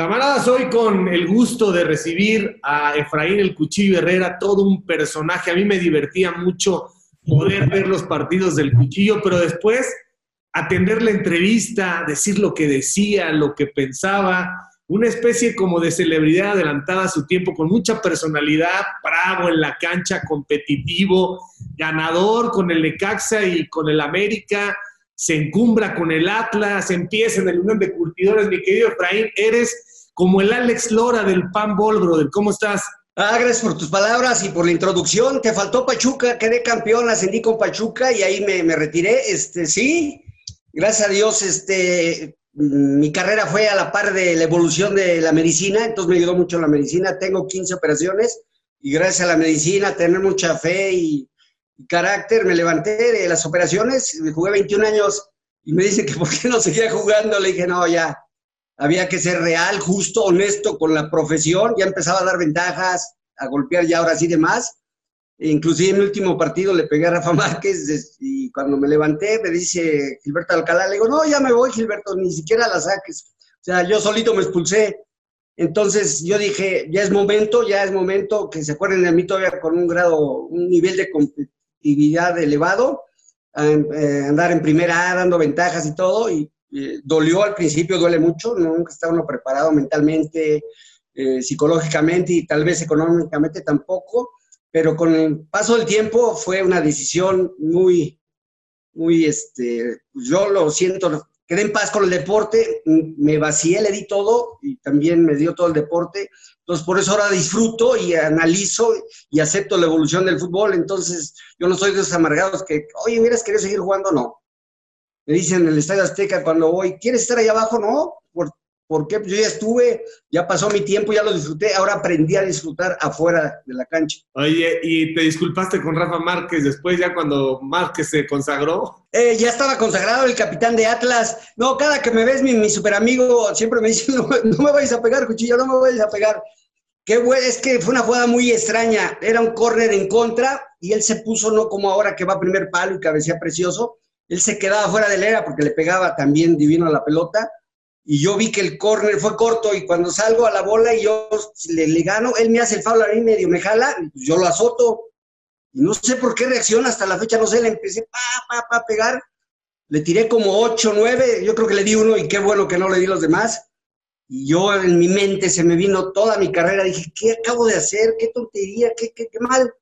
Camaradas, hoy con el gusto de recibir a Efraín el Cuchillo Herrera, todo un personaje. A mí me divertía mucho poder ver los partidos del Cuchillo, pero después atender la entrevista, decir lo que decía, lo que pensaba, una especie como de celebridad adelantada a su tiempo, con mucha personalidad, bravo en la cancha, competitivo, ganador con el Necaxa y con el América, se encumbra con el Atlas, empieza en el Unión de Curtidores. Mi querido Efraín, eres como el Alex Lora del Pan Ball, brother. ¿Cómo estás? Ah, gracias por tus palabras y por la introducción. Te faltó Pachuca, quedé campeón, ascendí con Pachuca y ahí me, retiré. Este, sí, gracias a Dios, este, mi carrera fue a la par de la evolución de la medicina, entonces me ayudó mucho la medicina. Tengo 15 operaciones y gracias a la medicina, tener mucha fe y carácter, me levanté de las operaciones, jugué 21 años y me dicen que por qué no seguía jugando. Le dije, no, ya, había que ser real, justo, honesto con la profesión, ya empezaba a dar ventajas, a golpear ya ahora sí de más. Inclusive en mi último partido le pegué a Rafa Márquez y cuando me levanté me dice Gilberto Alcalá, le digo, no, ya me voy Gilberto, ni siquiera la saques. O sea, yo solito me expulsé. Entonces yo dije, ya es momento, ya es momento que se acuerden de mí todavía con un grado, un nivel de competitividad elevado, eh, andar en primera A dando ventajas y todo, y eh, dolió al principio, duele mucho, nunca está uno preparado mentalmente, eh, psicológicamente y tal vez económicamente tampoco, pero con el paso del tiempo fue una decisión muy, muy, este, pues yo lo siento, quedé en paz con el deporte, me vacié, le di todo y también me dio todo el deporte. Entonces, por eso ahora disfruto y analizo y acepto la evolución del fútbol. Entonces, yo no soy de esos amargados que, oye, hubieras querido seguir jugando, no me dicen en el Estadio Azteca cuando voy, ¿quieres estar ahí abajo? No, ¿por, ¿por qué? Pues yo ya estuve, ya pasó mi tiempo, ya lo disfruté, ahora aprendí a disfrutar afuera de la cancha. Oye, ¿y te disculpaste con Rafa Márquez después ya cuando Márquez se consagró? Eh, ya estaba consagrado el capitán de Atlas. No, cada que me ves, mi, mi super amigo siempre me dice, no, me vais a pegar, cuchillo, no me vais a pegar. Es que fue una jugada muy extraña. Era un córner en contra y él se puso no como ahora que va a primer palo y cabecea precioso, él se quedaba fuera de la era porque le pegaba también divino a la pelota. Y yo vi que el córner fue corto y cuando salgo a la bola y yo le, gano, él me hace el foul a mí medio, me jala, pues yo lo azoto. Y no sé por qué reacciona hasta la fecha, no sé, le empecé pa, pa, pa, a pegar. Le tiré como 8, 9, yo creo que le di uno y qué bueno que no le di los demás. Y yo en mi mente se me vino toda mi carrera, dije, ¿qué acabo de hacer? ¿Qué tontería? ¿Qué, qué, qué mal?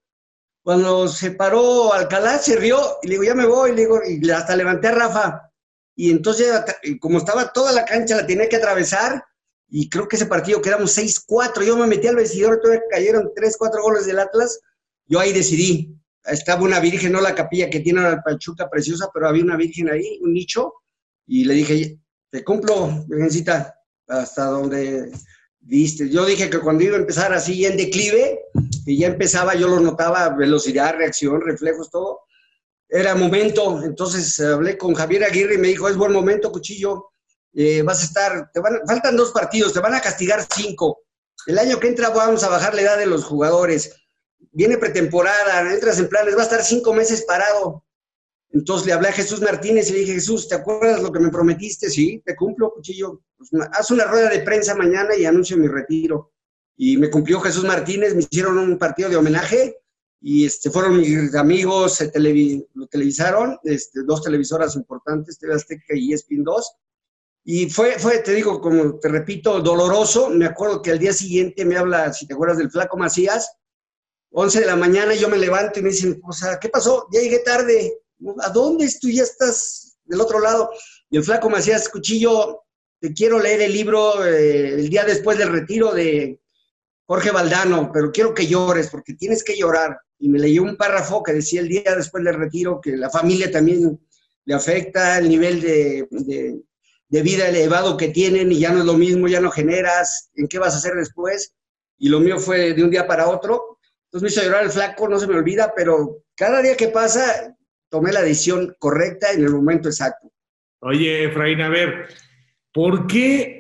Cuando se paró Alcalá, se rió y le digo, ya me voy, le digo, y hasta levanté a Rafa. Y entonces, como estaba toda la cancha, la tenía que atravesar, y creo que ese partido quedamos 6-4. Yo me metí al vestidor, todavía cayeron 3, 4 goles del Atlas. Yo ahí decidí. Estaba una virgen, no la capilla que tiene la Pachuca preciosa, pero había una virgen ahí, un nicho, y le dije, te cumplo, virgencita, hasta donde viste. Yo dije que cuando iba a empezar así en declive, y ya empezaba, yo lo notaba, velocidad, reacción, reflejos, todo. Era momento, entonces hablé con Javier Aguirre y me dijo, es buen momento, Cuchillo, eh, vas a estar, te van, faltan dos partidos, te van a castigar cinco. El año que entra vamos a bajar la edad de los jugadores. Viene pretemporada, entras en planes, va a estar cinco meses parado. Entonces le hablé a Jesús Martínez y le dije, Jesús, ¿te acuerdas lo que me prometiste? Sí, te cumplo, Cuchillo. Pues, haz una rueda de prensa mañana y anuncio mi retiro y me cumplió Jesús Martínez, me hicieron un partido de homenaje y este, fueron mis amigos, se lo televisaron, este, dos televisoras importantes, TV Azteca y ESPN 2. Y fue, fue, te digo, como te repito, doloroso. Me acuerdo que al día siguiente me habla, si te acuerdas del Flaco Macías, 11 de la mañana, yo me levanto y me dicen, o sea, ¿qué pasó? Ya llegué tarde. ¿A dónde tú ya estás del otro lado? Y el Flaco Macías, Cuchillo, te quiero leer el libro eh, el día después del retiro de Jorge Valdano, pero quiero que llores porque tienes que llorar. Y me leyó un párrafo que decía el día después del retiro que la familia también le afecta el nivel de, vida elevado que tienen y ya no es lo mismo, ya no generas, ¿en qué vas a hacer después? Y lo mío fue de un día para otro. Entonces me hizo llorar el flaco, no se me olvida, pero cada día que pasa tomé la decisión correcta en el momento exacto. Oye, Efraín, a ver, ¿por qué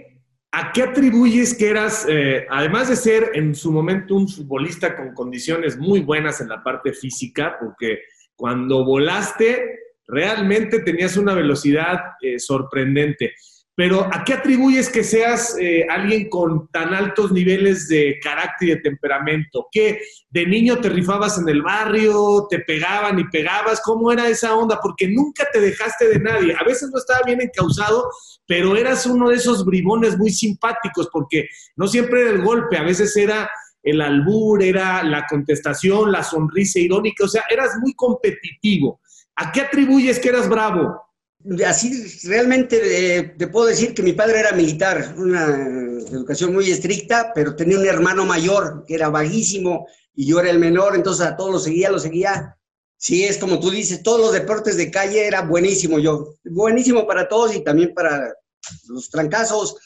¿A qué atribuyes que eras, eh, además de ser en su momento un futbolista con condiciones muy buenas en la parte física, porque cuando volaste realmente tenías una velocidad eh, sorprendente, pero ¿a qué atribuyes que seas eh, alguien con tan altos niveles de carácter y de temperamento? ¿Que de niño te rifabas en el barrio, te pegaban y pegabas? ¿Cómo era esa onda? Porque nunca te dejaste de nadie. A veces no estaba bien encausado, pero eras uno de esos bribones muy simpáticos, porque no siempre era el golpe, a veces era el albur, era la contestación, la sonrisa irónica, o sea, eras muy competitivo. ¿A qué atribuyes que eras bravo? Así realmente eh, te puedo decir que mi padre era militar, una educación muy estricta, pero tenía un hermano mayor que era vaguísimo y yo era el menor, entonces a todos lo seguía, lo seguía. Sí, es como tú dices, todos los deportes de calle era buenísimo yo, buenísimo para todos y también para los trancazos.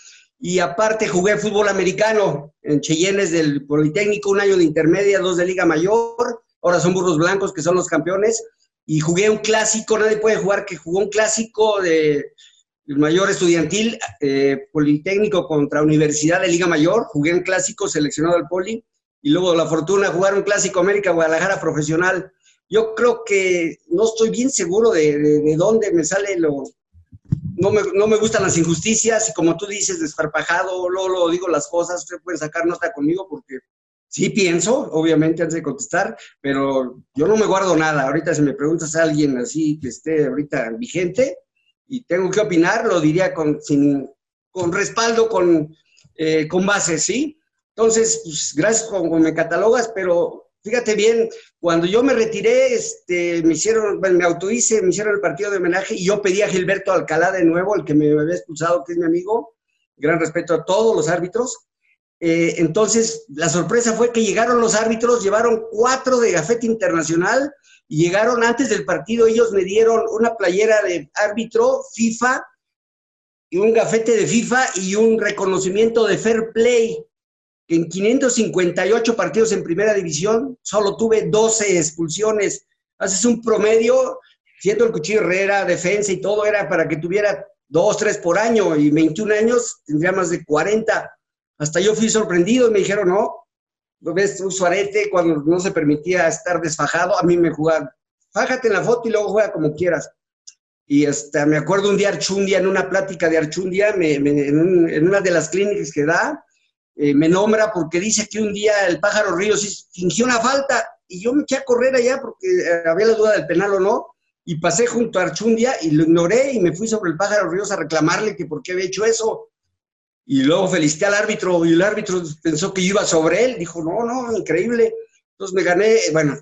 Y aparte jugué fútbol americano en Cheyennes del Politécnico, un año de intermedia, dos de Liga Mayor, ahora son Burros Blancos que son los campeones y jugué un clásico, nadie puede jugar que jugó un clásico de mayor estudiantil, eh, Politécnico contra Universidad de Liga Mayor, jugué un clásico seleccionado al Poli, y luego la fortuna jugar un clásico América Guadalajara profesional. Yo creo que no estoy bien seguro de, de, dónde me sale lo... No me, no me, gustan las injusticias y como tú dices, desparpajado, luego lo digo las cosas, usted puede sacar nota conmigo porque Sí pienso, obviamente, antes de contestar, pero yo no me guardo nada. Ahorita si me preguntas a alguien así que esté ahorita vigente y tengo que opinar, lo diría con, con respaldo, con, eh, con base, ¿sí? Entonces, pues, gracias como me catalogas, pero fíjate bien, cuando yo me retiré, este, me hicieron, me autohice, me hicieron el partido de homenaje y yo pedí a Gilberto Alcalá de nuevo, el que me había expulsado, que es mi amigo, gran respeto a todos los árbitros, eh, entonces, la sorpresa fue que llegaron los árbitros, llevaron cuatro de gafete internacional y llegaron antes del partido, ellos me dieron una playera de árbitro FIFA y un gafete de FIFA y un reconocimiento de fair play, en 558 partidos en primera división solo tuve 12 expulsiones. Haces un promedio, siendo el cuchillo Herrera, defensa y todo, era para que tuviera dos, tres por año y 21 años tendría más de 40 hasta yo fui sorprendido y me dijeron, no, ves un suarete cuando no se permitía estar desfajado, a mí me jugaban, fájate en la foto y luego juega como quieras. Y hasta me acuerdo un día Archundia, en una plática de Archundia, en, una de las clínicas que da, eh, me nombra porque dice que un día el pájaro Ríos fingió una falta y yo me eché a correr allá porque eh, había la duda del penal o no, y pasé junto a Archundia y lo ignoré y me fui sobre el pájaro Ríos a reclamarle que por qué había hecho eso. Y luego felicité al árbitro y el árbitro pensó que yo iba sobre él. Dijo, no, no, increíble. Entonces me gané, bueno,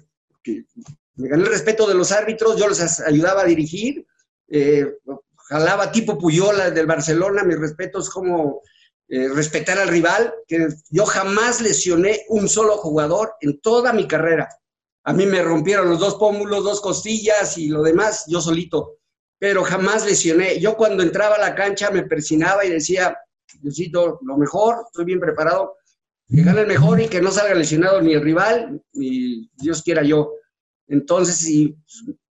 me gané el respeto de los árbitros, yo les ayudaba a dirigir, eh, jalaba tipo Puyola del Barcelona, mis respetos como eh, respetar al rival, que yo jamás lesioné un solo jugador en toda mi carrera. A mí me rompieron los dos pómulos, dos costillas y lo demás, yo solito, pero jamás lesioné. Yo cuando entraba a la cancha me persinaba y decía, necesito lo mejor, estoy bien preparado, que gane mejor y que no salga lesionado ni el rival, ni Dios quiera yo. Entonces, si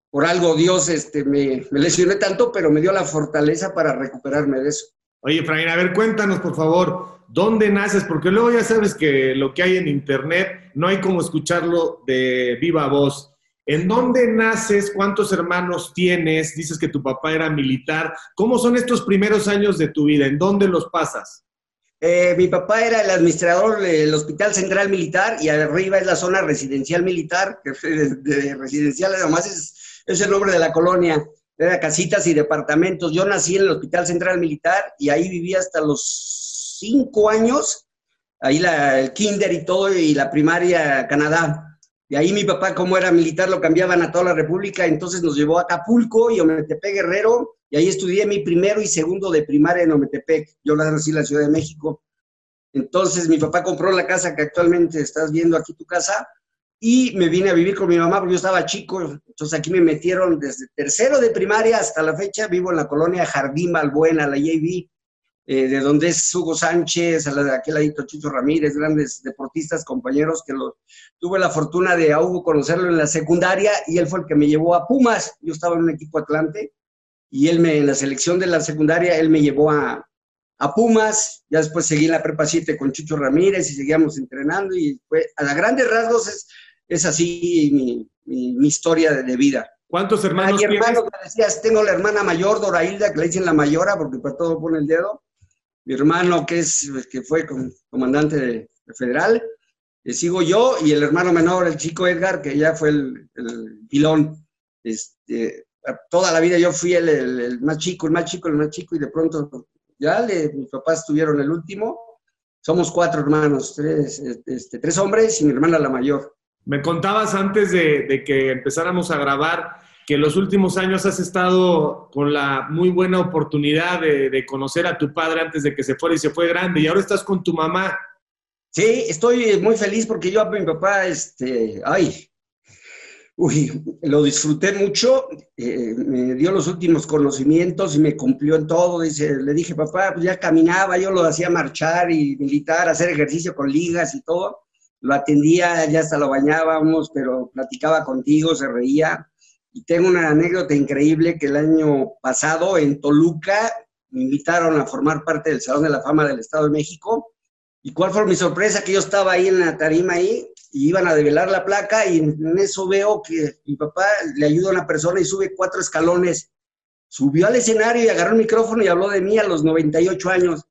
por algo Dios este, me, lesioné tanto, pero me dio la fortaleza para recuperarme de eso. Oye, Efraín, a ver, cuéntanos, por favor, ¿dónde naces? Porque luego ya sabes que lo que hay en Internet no hay como escucharlo de viva voz. ¿En dónde naces? ¿Cuántos hermanos tienes? Dices que tu papá era militar. ¿Cómo son estos primeros años de tu vida? ¿En dónde los pasas? Eh, mi papá era el administrador del Hospital Central Militar y arriba es la zona residencial militar, de, residencial además es, es, el nombre de la colonia, era casitas y departamentos. Yo nací en el Hospital Central Militar y ahí viví hasta los cinco años, ahí el kinder y todo, y la primaria Canadá. Y ahí mi papá, como era militar, lo cambiaban a toda la República, entonces nos llevó a Acapulco y Ometepec Guerrero, y ahí estudié mi primero y segundo de primaria en Ometepec. Yo nací en la Ciudad de México. Entonces mi papá compró la casa que actualmente estás viendo aquí tu casa, y me vine a vivir con mi mamá porque yo estaba chico. Entonces aquí me metieron desde tercero de primaria hasta la fecha. Vivo en la colonia Jardín Balbuena, la JV. Eh, de donde es Hugo Sánchez, a la de aquel ladito Chucho Ramírez, grandes deportistas, compañeros que tuve la fortuna de a Hugo conocerlo en la secundaria y él fue el que me llevó a Pumas. Yo estaba en un equipo Atlante y él me, en la selección de la secundaria, él me llevó a, a Pumas, ya después seguí en la prepa 7 con Chucho Ramírez y seguíamos entrenando y fue, a grandes rasgos es, es así mi, mi, historia de, vida. ¿Cuántos hermanos Hay hermanos, me decías, tengo la hermana mayor, Dorailda, que le dicen la mayora, porque para todo pone el dedo. Mi hermano, que, es, que fue comandante federal. Le sigo yo, y el hermano menor, el chico Edgar, que ya fue el, el pilón. Este, toda la vida yo fui el, más chico, el más chico, el más chico, y de pronto ya le, mis papás tuvieron el último. Somos cuatro hermanos, tres, este, tres hombres y mi hermana la mayor. Me contabas antes de, que empezáramos a grabar que los últimos años has estado con la muy buena oportunidad de, de, conocer a tu padre antes de que se fuera y se fue grande, y ahora estás con tu mamá. Sí, estoy muy feliz porque yo a mi papá, este, ay, Uy, lo disfruté mucho, eh, me dio los últimos conocimientos y me cumplió en todo. Dice, le dije, papá, pues ya caminaba, yo lo hacía marchar y militar, hacer ejercicio con ligas y todo. Lo atendía, ya hasta lo bañábamos, pero platicaba contigo, se reía. Y tengo una anécdota increíble que el año pasado en Toluca me invitaron a formar parte del Salón de la Fama del Estado de México. ¿Y cuál fue mi sorpresa? Que yo estaba ahí en la tarima ahí y iban a develar la placa y en eso veo que mi papá le ayuda a una persona y sube cuatro escalones. Subió al escenario y agarró el micrófono y habló de mí a los 98 años.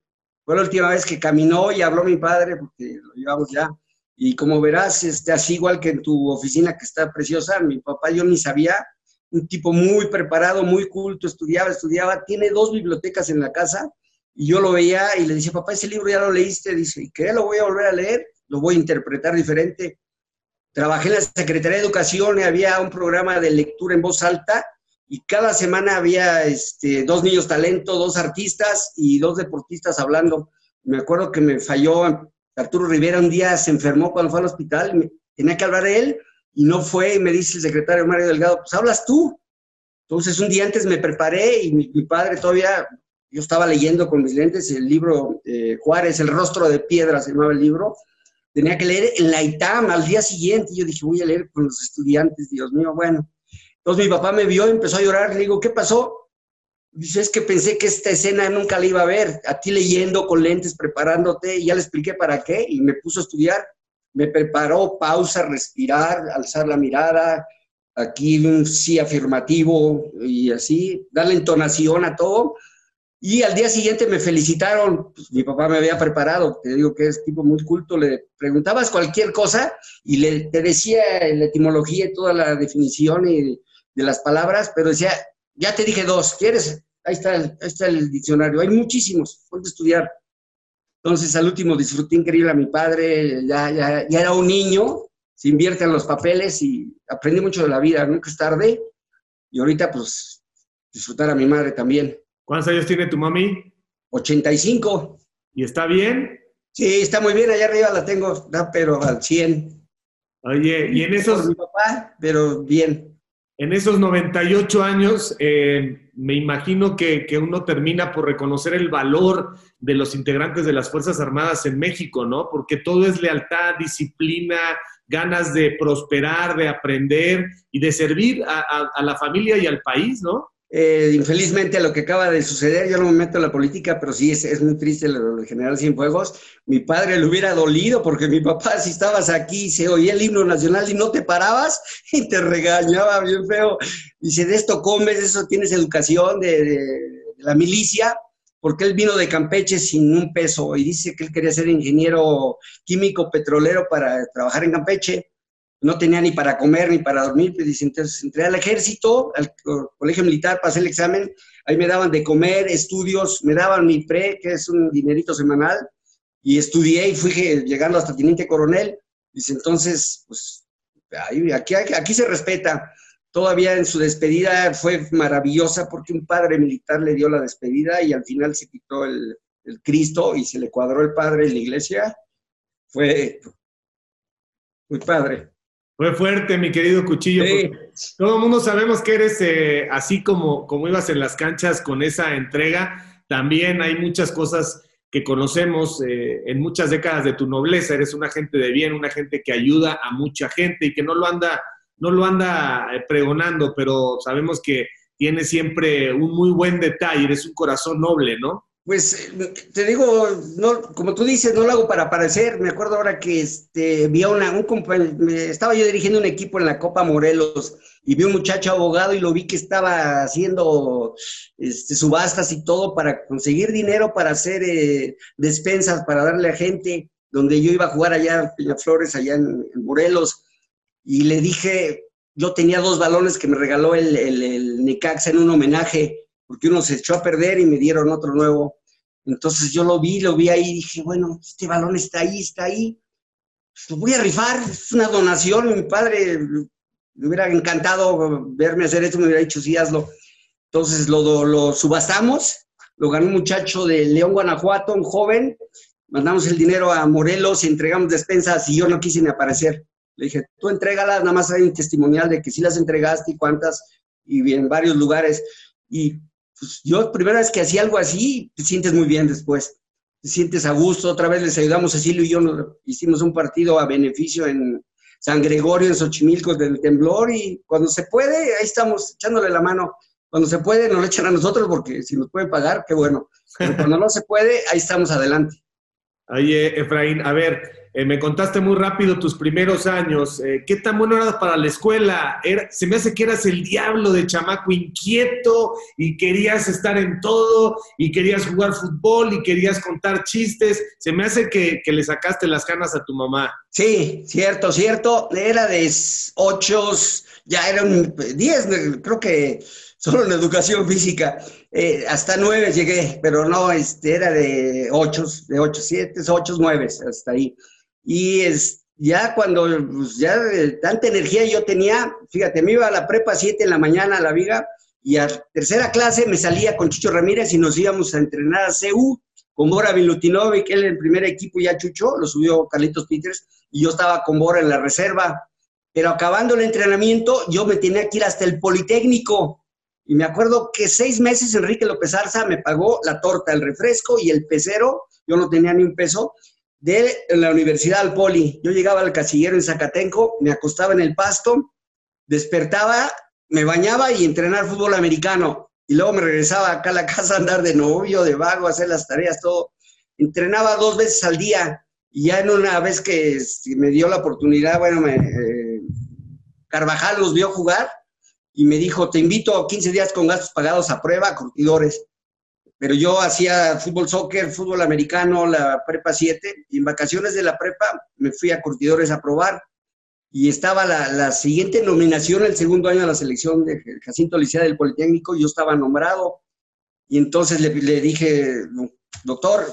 Fue la última vez que caminó y habló mi padre, porque lo llevamos ya. Y como verás, este, así igual que en tu oficina que está preciosa, mi papá yo ni sabía, un tipo muy preparado, muy culto, estudiaba, estudiaba, tiene dos bibliotecas en la casa y yo lo veía y le decía, papá, ese libro ya lo leíste, dice, ¿y qué? ¿Lo voy a volver a leer? lo voy a interpretar diferente. Trabajé en la Secretaría de Educación y había un programa de lectura en voz alta y cada semana había este, dos niños talento, dos artistas y dos deportistas hablando. Me acuerdo que me falló Arturo Rivera un día, se enfermó cuando fue al hospital, tenía que hablar de él y no fue y me dice el secretario Mario Delgado, pues hablas tú. Entonces un día antes me preparé y mi, padre todavía, yo estaba leyendo con mis lentes el libro eh, Juárez, El rostro de piedra se llamaba el libro, tenía que leer en la ITAM al día siguiente. Y yo dije, voy a leer con los estudiantes, Dios mío, bueno. Entonces mi papá me vio, empezó a llorar, le digo, ¿qué pasó? Es que pensé que esta escena nunca la iba a ver, a ti leyendo con lentes, preparándote, y ya le expliqué para qué, y me puso a estudiar. Me preparó, pausa, respirar, alzar la mirada, aquí un sí afirmativo y así, darle entonación a todo. Y al día siguiente me felicitaron, pues, mi papá me había preparado, te digo que es tipo muy culto, le preguntabas cualquier cosa y le, te decía la etimología y toda la definición de las palabras, pero decía, ya te dije dos, ¿quieres? Ahí está el, está el diccionario, hay muchísimos, puedes estudiar. Entonces al último disfruté increíble a mi padre, ya, ya, ya era un niño, se invierte en los papeles y aprendí mucho de la vida, nunca es tarde. Y ahorita pues disfrutar a mi madre también. ¿Cuántos años tiene tu mami? 85. ¿Y está bien? Sí, está muy bien. Allá arriba la tengo, pero al 100. Oye, y en esos... mi papá, pero bien. En esos 98 años, eh, me imagino que, que, uno termina por reconocer el valor de los integrantes de las Fuerzas Armadas en México, ¿no? Porque todo es lealtad, disciplina, ganas de prosperar, de aprender y de servir a, a la familia y al país, ¿no? Eh, infelizmente lo que acaba de suceder, yo no me meto en la política, pero sí es, muy triste lo de General Cienfuegos. Mi padre le hubiera dolido porque mi papá, si estabas aquí, se oía el himno nacional y no te parabas y te regañaba bien feo. Dice, de esto comes, de eso tienes educación de, de la milicia, porque él vino de Campeche sin un peso y dice que él quería ser ingeniero químico petrolero para trabajar en Campeche no tenía ni para comer ni para dormir, pues entonces entré al ejército, al colegio militar, pasé el examen, ahí me daban de comer, estudios, me daban mi pre, que es un dinerito semanal, y estudié y fui llegando hasta teniente coronel, dice, entonces, pues, aquí, aquí se respeta. Todavía en su despedida fue maravillosa porque un padre militar le dio la despedida y al final se quitó el, el Cristo y se le cuadró el padre en la iglesia. Fue muy padre. Fue fuerte, mi querido Cuchillo. Todo el mundo sabemos que eres eh, así como, como ibas en las canchas con esa entrega. También hay muchas cosas que conocemos eh, en muchas décadas de tu nobleza. Eres una gente de bien, una gente que ayuda a mucha gente y que no lo anda, no lo anda eh, pregonando, pero sabemos que tiene siempre un muy buen detalle. Eres un corazón noble, ¿no? Pues te digo, no, como tú dices, no lo hago para aparecer. Me acuerdo ahora que este, vi a una, un estaba yo dirigiendo un equipo en la Copa Morelos y vi un muchacho abogado y lo vi que estaba haciendo este, subastas y todo para conseguir dinero para hacer eh, despensas, para darle a gente, donde yo iba a jugar allá en Flores, allá en, Morelos. Y le dije, yo tenía dos balones que me regaló el, el, el Necaxa en un homenaje porque uno se echó a perder y me dieron otro nuevo. Entonces yo lo vi, lo vi ahí y dije, bueno, este balón está ahí, está ahí. Lo voy a rifar, es una donación. Mi padre me hubiera encantado verme hacer esto, me hubiera dicho, sí, hazlo. Entonces lo, subastamos, lo ganó un muchacho de León, Guanajuato, un joven. Mandamos el dinero a Morelos entregamos despensas y yo no quise ni aparecer. Le dije, tú entrégalas, nada más hay un testimonial de que sí las entregaste y cuántas, y en varios lugares. Y pues yo primera vez que hacía algo así, te sientes muy bien después, te sientes a gusto, otra vez les ayudamos, Cecilio y yo hicimos un partido a beneficio en San Gregorio, en Xochimilco, del temblor, y cuando se puede, ahí estamos echándole la mano. Cuando se puede, nos lo echan a nosotros, porque si nos pueden pagar, qué bueno. Pero cuando no se puede, ahí estamos adelante. Oye, Efraín, a ver, eh, me contaste muy rápido tus primeros años. Eh, ¿Qué tan bueno eras para la escuela? se me hace que eras el diablo de chamaco inquieto y querías estar en todo y querías jugar fútbol y querías contar chistes. Se me hace que, le sacaste las ganas a tu mamá. Sí, cierto, cierto. Era de ocho, ya eran diez, creo que solo en educación física. Eh, hasta nueve llegué, pero no, este, era de ocho, de ocho, siete, ocho, nueve, hasta ahí. Y es, ya cuando pues, ya tanta energía yo tenía, fíjate, me iba a la prepa 7 en la mañana a la viga y a tercera clase me salía con Chucho Ramírez y nos íbamos a entrenar a CU con Bora Vilutinovic, él en el primer equipo ya Chucho, lo subió Carlitos Peters y yo estaba con Bora en la reserva. Pero acabando el entrenamiento, yo me tenía que ir hasta el Politécnico. Y me acuerdo que seis meses Enrique López Arza me pagó la torta, el refresco y el pecero. Yo no tenía ni un peso de la universidad al poli. Yo llegaba al casillero en Zacatenco, me acostaba en el pasto, despertaba, me bañaba y entrenar fútbol americano. Y luego me regresaba acá a la casa a andar de novio, de vago, a hacer las tareas, todo. Entrenaba dos veces al día y ya en una vez que este, me dio la oportunidad, bueno, me, eh, Carvajal los vio jugar y me dijo, te invito a 15 días con gastos pagados a prueba, curtidores pero yo hacía fútbol soccer, fútbol americano, la prepa 7, y en vacaciones de la prepa me fui a Curtidores a probar, y estaba la, siguiente nominación el segundo año de la selección de Jacinto Licea del Politécnico, yo estaba nombrado, y entonces le, dije, doctor,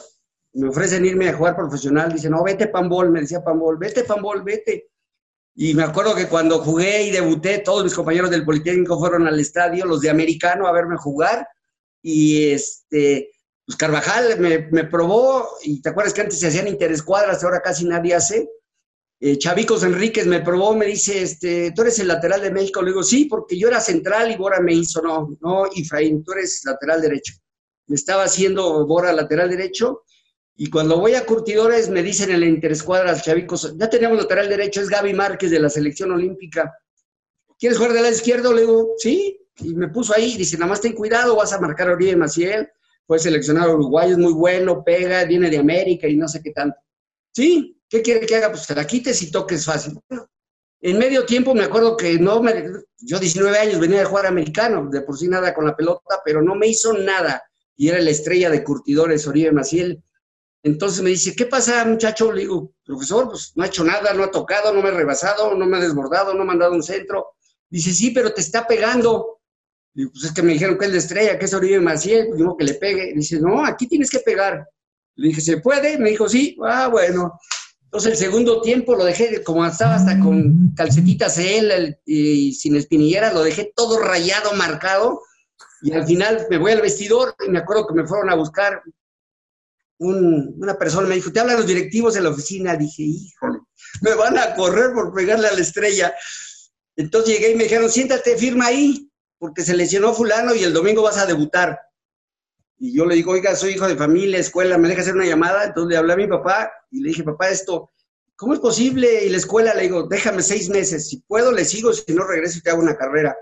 me ofrecen irme a jugar profesional, dice, no, vete Pambol, me decía Pambol, vete Pambol, vete. Y me acuerdo que cuando jugué y debuté, todos mis compañeros del Politécnico fueron al estadio, los de americano, a verme jugar, y este, pues Carvajal me, probó, y te acuerdas que antes se hacían interescuadras, ahora casi nadie hace. Eh, Chavicos Enríquez me probó, me dice, este, tú eres el lateral de México. Le digo, sí, porque yo era central y Bora me hizo, no, no, Ifraín, tú eres lateral derecho. Me estaba haciendo Bora lateral derecho. Y cuando voy a Curtidores me dicen en la interescuadra, Chavicos, ya tenemos lateral derecho, es Gaby Márquez de la selección olímpica. ¿Quieres jugar de lado izquierdo? Le digo, sí, y me puso ahí, dice, nada más ten cuidado, vas a marcar a Oribe Maciel, fue seleccionado uruguayo, es muy bueno, pega, viene de América y no sé qué tanto. Sí, ¿qué quiere que haga? Pues te la quites y toques fácil. en medio tiempo me acuerdo que no me, yo 19 años venía de jugar americano, de por sí nada con la pelota, pero no me hizo nada. Y era la estrella de curtidores, Oribe Maciel. Entonces me dice, ¿qué pasa, muchacho? Le digo, profesor, pues no ha hecho nada, no ha tocado, no me ha rebasado, no me ha desbordado, no me ha dado un centro. Dice, sí, pero te está pegando. Digo, pues es que me dijeron que es de estrella, que es Oribe Maciel, pues digo que le pegue. Dice, no, aquí tienes que pegar. Le dije, ¿se puede? Me dijo, sí. Ah, bueno. Entonces el segundo tiempo lo dejé, como estaba hasta con calcetitas él y sin espinilleras, lo dejé todo rayado, marcado. Y al final me voy al vestidor y me acuerdo que me fueron a buscar una persona, me dijo, ¿te hablan los directivos en la oficina? Dije, híjole, me van a correr por pegarle a la estrella. Entonces llegué y me dijeron, siéntate, firma ahí porque se lesionó fulano y el domingo vas a debutar. Y yo le digo, oiga, soy hijo de familia, escuela, ¿me deja hacer una llamada? Entonces le hablé a mi papá y le dije, papá, esto, ¿cómo es posible? Y la escuela le digo, déjame seis meses, si puedo le sigo, si no regreso y te hago una carrera.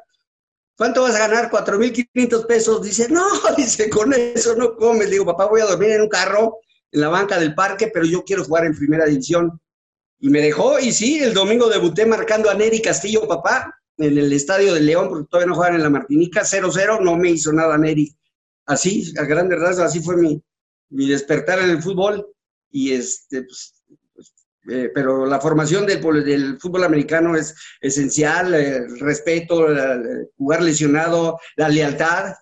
¿cuánto vas a ganar? 4.500 pesos. Dice, no, dice, con eso no comes. Le digo, papá, voy a dormir en un carro en la banca del parque, pero yo quiero jugar en primera división. Y me dejó, y sí, el domingo debuté marcando a Neri Castillo, papá, en el estadio de León, porque todavía no juegan en la Martinica, 0-0, no me hizo nada Neri. Así, a grandes rasgos, así fue mi, mi despertar en el fútbol. Y este, pues, pues eh, pero la formación del, fútbol americano es esencial, el respeto, el jugar lesionado, la lealtad,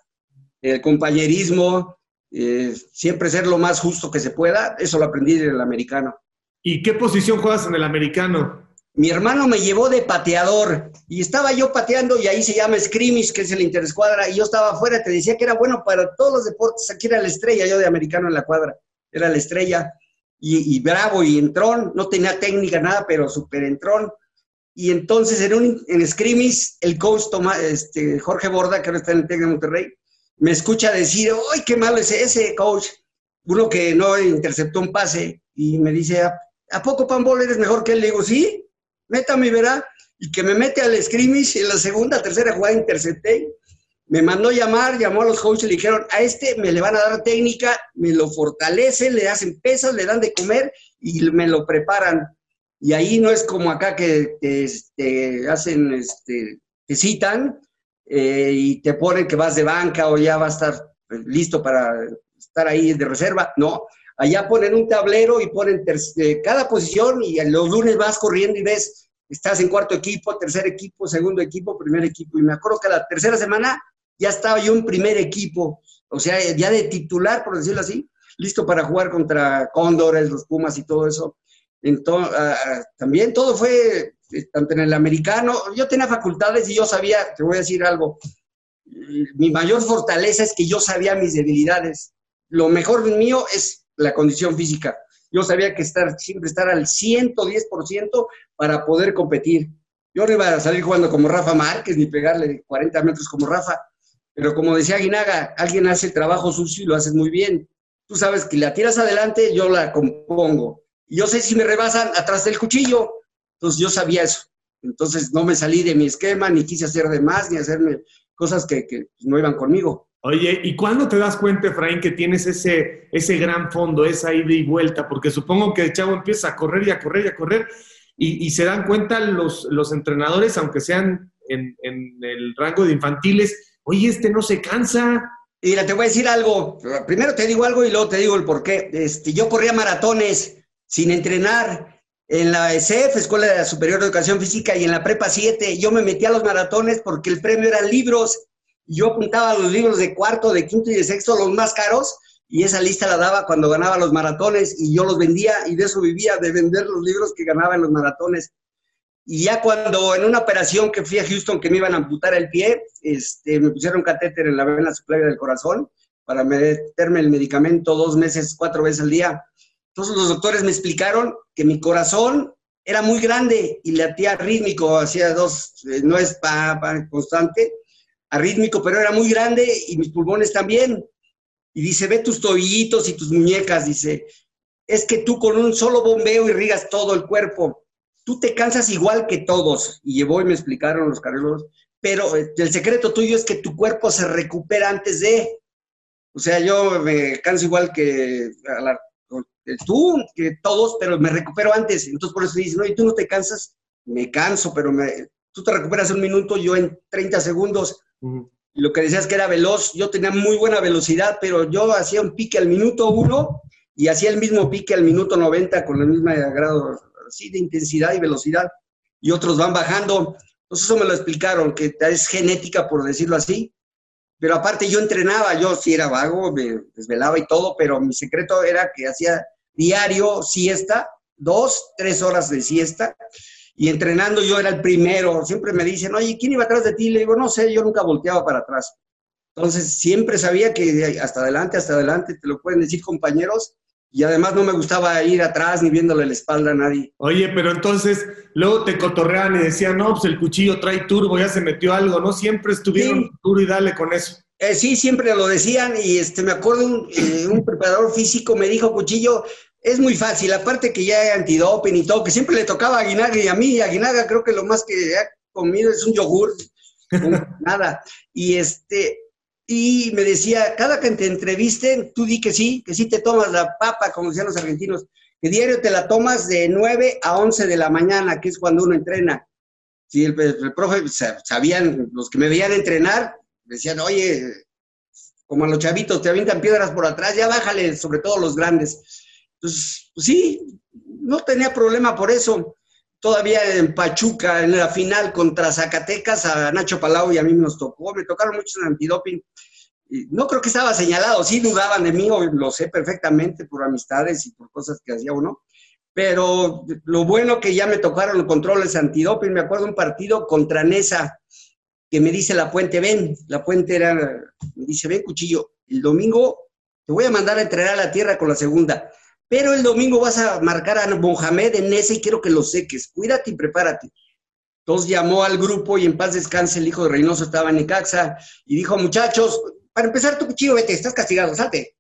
el compañerismo, eh, siempre ser lo más justo que se pueda, eso lo aprendí del americano. ¿Y qué posición juegas en el americano? Mi hermano me llevó de pateador y estaba yo pateando y ahí se llama scrimmage, que es el interescuadra, y yo estaba afuera, te decía que era bueno para todos los deportes, aquí era la estrella yo de americano en la cuadra, era la estrella, y, bravo, y entrón, no tenía técnica, nada, pero súper entrón. Y entonces en, un, en el coach este, Jorge Borda, que ahora está en el Tec de Monterrey, me escucha decir, ¡ay, qué malo es ese coach! Uno que no interceptó un pase y me dice, ¿a, poco Pambol eres mejor que él? Le digo, sí, métame verá. Y que me mete al scrimmage en la segunda, tercera jugada intercepté. Me mandó llamar, llamó a los coaches y le dijeron, a este me le van a dar técnica, me lo fortalecen, le hacen pesas, le dan de comer y me lo preparan. Y ahí no es como acá que te, este, hacen, este, te citan eh, y te ponen que vas de banca o ya va a estar listo para estar ahí de reserva. No, allá ponen un tablero y ponen eh, cada posición y los lunes vas corriendo y ves, estás en cuarto equipo, tercer equipo, segundo equipo, primer equipo. Y me acuerdo que la tercera semana ya estaba yo en primer equipo, o sea, ya de titular, por decirlo así, listo para jugar contra Cóndores, los Pumas y todo eso. Entonces, ah, ah, también todo fue este, tanto en el americano, yo tenía facultades y yo sabía, te voy a decir algo, mi mayor fortaleza es que yo sabía mis debilidades. Lo mejor mío es la condición física. Yo sabía que estar, siempre estar al 110% para poder competir. Yo no iba a salir jugando como Rafa Márquez ni pegarle 40 metros como Rafa, pero como decía Guinaga, alguien hace el trabajo sucio y lo haces muy bien. Tú sabes que la tiras adelante, yo la compongo. Y yo sé si me rebasan atrás del cuchillo, entonces yo sabía eso. Entonces no me salí de mi esquema, ni quise hacer de más, ni hacerme cosas que, no iban conmigo. Oye, ¿y cuándo te das cuenta, Efraín, que tienes ese, ese gran fondo, esa ida y vuelta? Porque supongo que el chavo empieza a correr y a correr y a correr, y, se dan cuenta los, los entrenadores, aunque sean en, el rango de infantiles, oye, este no se cansa. Mira, te voy a decir algo. Primero te digo algo y luego te digo el por qué. Este, yo corría maratones sin entrenar en la ESEF, Escuela Superior de Educación Física, y en la Prepa 7, yo me metí a los maratones porque el premio eran libros. Yo apuntaba los libros de cuarto, de quinto y de sexto, los más caros, y esa lista la daba cuando ganaba los maratones, y yo los vendía, y de eso vivía, de vender los libros que ganaba en los maratones. Y ya cuando en una operación que fui a Houston que me iban a amputar el pie, este, me pusieron catéter en la vena supleria del corazón para meterme el medicamento dos meses, cuatro veces al día entonces los doctores me explicaron que mi corazón era muy grande y latía rítmico, hacía dos, eh, no es pa, constante, arrítmico, pero era muy grande y mis pulmones también. Y dice, ve tus tobillitos y tus muñecas, dice, es que tú con un solo bombeo irrigas todo el cuerpo. Tú te cansas igual que todos. Y llevó y me explicaron los carreros, pero eh, el secreto tuyo es que tu cuerpo se recupera antes de. O sea, yo me canso igual que tú, que todos, pero me recupero antes. Entonces por eso dices, no, y tú no te cansas, me canso, pero me, tú te recuperas un minuto, yo en 30 segundos. Lo que decías que era veloz, yo tenía muy buena velocidad, pero yo hacía un pique al minuto uno y hacía el mismo pique al minuto 90 con el mismo grado así de intensidad y velocidad. Y otros van bajando. Entonces eso me lo explicaron, que es genética, por decirlo así. Pero aparte yo entrenaba, yo sí era vago, me desvelaba y todo, pero mi secreto era que hacía diario siesta, dos, tres horas de siesta, y entrenando yo era el primero. Siempre me dicen, oye, ¿quién iba atrás de ti? Le digo, no sé, yo nunca volteaba para atrás. Entonces siempre sabía que hasta adelante, hasta adelante, te lo pueden decir compañeros, y además no me gustaba ir atrás ni viéndole la espalda a nadie. Oye, pero entonces luego te cotorrean y decían, no, pues el cuchillo trae turbo, ya se metió algo, ¿no? Siempre estuvieron duro y dale con eso. Eh, sí, siempre lo decían y este, me acuerdo un, eh, un preparador físico me dijo, Cuchillo, es muy fácil, aparte que ya hay antidoping y todo, que siempre le tocaba a Aguinaga y a mí, y Aguinaga creo que lo más que ha comido es un yogur, nada. Y este, y me decía, cada que te entrevisten, tú di que sí, que sí te tomas la papa, como decían los argentinos, que diario te la tomas de 9 a 11 de la mañana, que es cuando uno entrena. Sí, el, el profe, sabían, los que me veían entrenar, decían, oye, como a los chavitos, te avientan piedras por atrás, ya bájale, sobre todo los grandes. Pues sí, no tenía problema por eso. Todavía en Pachuca, en la final contra Zacatecas, a Nacho Palau y a mí nos tocó, me tocaron muchos en antidoping. No creo que estaba señalado, sí dudaban de mí, lo sé perfectamente por amistades y por cosas que hacía uno, pero lo bueno que ya me tocaron los controles antidoping, me acuerdo un partido contra Nesa, que me dice la puente, ven, la puente era, me dice, ven cuchillo, el domingo te voy a mandar a entrenar a la tierra con la segunda. Pero el domingo vas a marcar a Mohamed en ese y quiero que lo seques. Cuídate y prepárate. Entonces llamó al grupo y en paz descanse el hijo de Reynoso estaba en Necaxa y dijo, muchachos, para empezar tu cuchillo, vete, estás castigado, salte.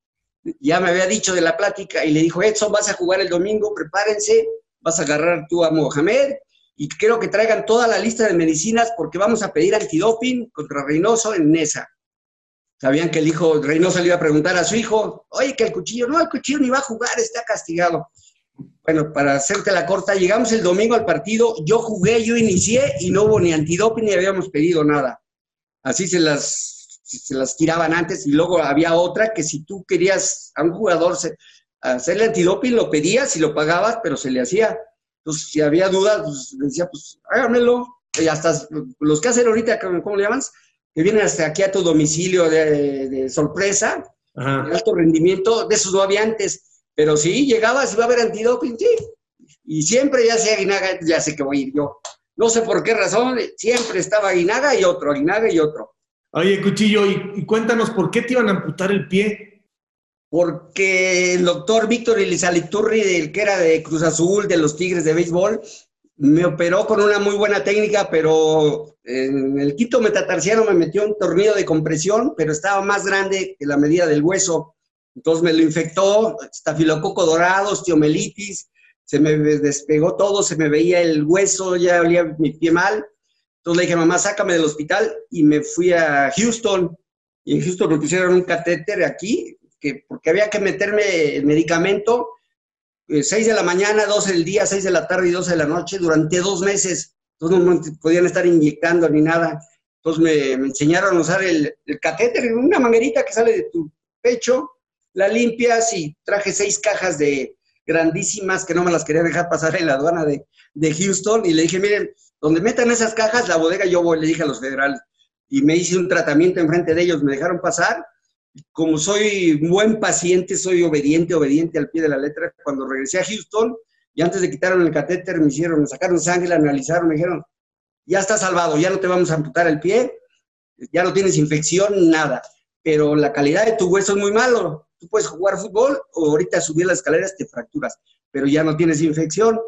Ya me había dicho de la plática y le dijo, Edson, vas a jugar el domingo, prepárense, vas a agarrar tú a Mohamed y quiero que traigan toda la lista de medicinas porque vamos a pedir antidoping contra Reynoso en Nesa. Sabían que el hijo Reynoso le iba a preguntar a su hijo, oye, que el cuchillo, no, el cuchillo ni va a jugar, está castigado. Bueno, para hacerte la corta, llegamos el domingo al partido, yo jugué, yo inicié y no hubo ni antidoping ni habíamos pedido nada. Así se las, se las tiraban antes y luego había otra que si tú querías a un jugador hacerle antidoping, lo pedías y lo pagabas, pero se le hacía. Entonces, si había dudas, pues decía, pues hágamelo. Y hasta los que hacen ahorita, ¿cómo le llamas? Que vienen hasta aquí a tu domicilio de, sorpresa, de alto rendimiento, de esos no había antes, pero sí, llegabas va a haber antidoping, sí, y siempre ya sea Aguinaga, ya sé que voy a ir yo. No sé por qué razón, siempre estaba Aguinaga y otro, Aguinaga y otro. Oye, Cuchillo, y, cuéntanos, ¿por qué te iban a amputar el pie? Porque el doctor Víctor Elizaliturri, el que era de Cruz Azul, de los Tigres de béisbol, me operó con una muy buena técnica, pero en el quinto metatarsiano me metió un tornillo de compresión, pero estaba más grande que la medida del hueso. Entonces me lo infectó, estafilococo dorado, osteomelitis, se me despegó todo, se me veía el hueso, ya olía mi pie mal. Entonces le dije, mamá, sácame del hospital y me fui a Houston. Y en Houston me pusieron un catéter aquí, que, porque había que meterme el medicamento 6 eh, de la mañana, 12 del día, 6 de la tarde y 12 de la noche durante dos meses. Entonces no podían estar inyectando ni nada. Entonces me, enseñaron a usar el, el, catéter, una manguerita que sale de tu pecho, la limpias y traje seis cajas de grandísimas que no me las quería dejar pasar en la aduana de, de Houston y le dije, miren, donde metan esas cajas, la bodega yo voy, le dije a los federales. Y me hice un tratamiento enfrente de ellos, me dejaron pasar como soy buen paciente, soy obediente, obediente al pie de la letra, cuando regresé a Houston y antes de quitarme el catéter me hicieron, me sacaron sangre, la analizaron, me dijeron, ya está salvado, ya no te vamos a amputar el pie, ya no tienes infección, nada, pero la calidad de tu hueso es muy malo. Tú puedes jugar fútbol o ahorita subir las escaleras te fracturas, pero ya no tienes infección.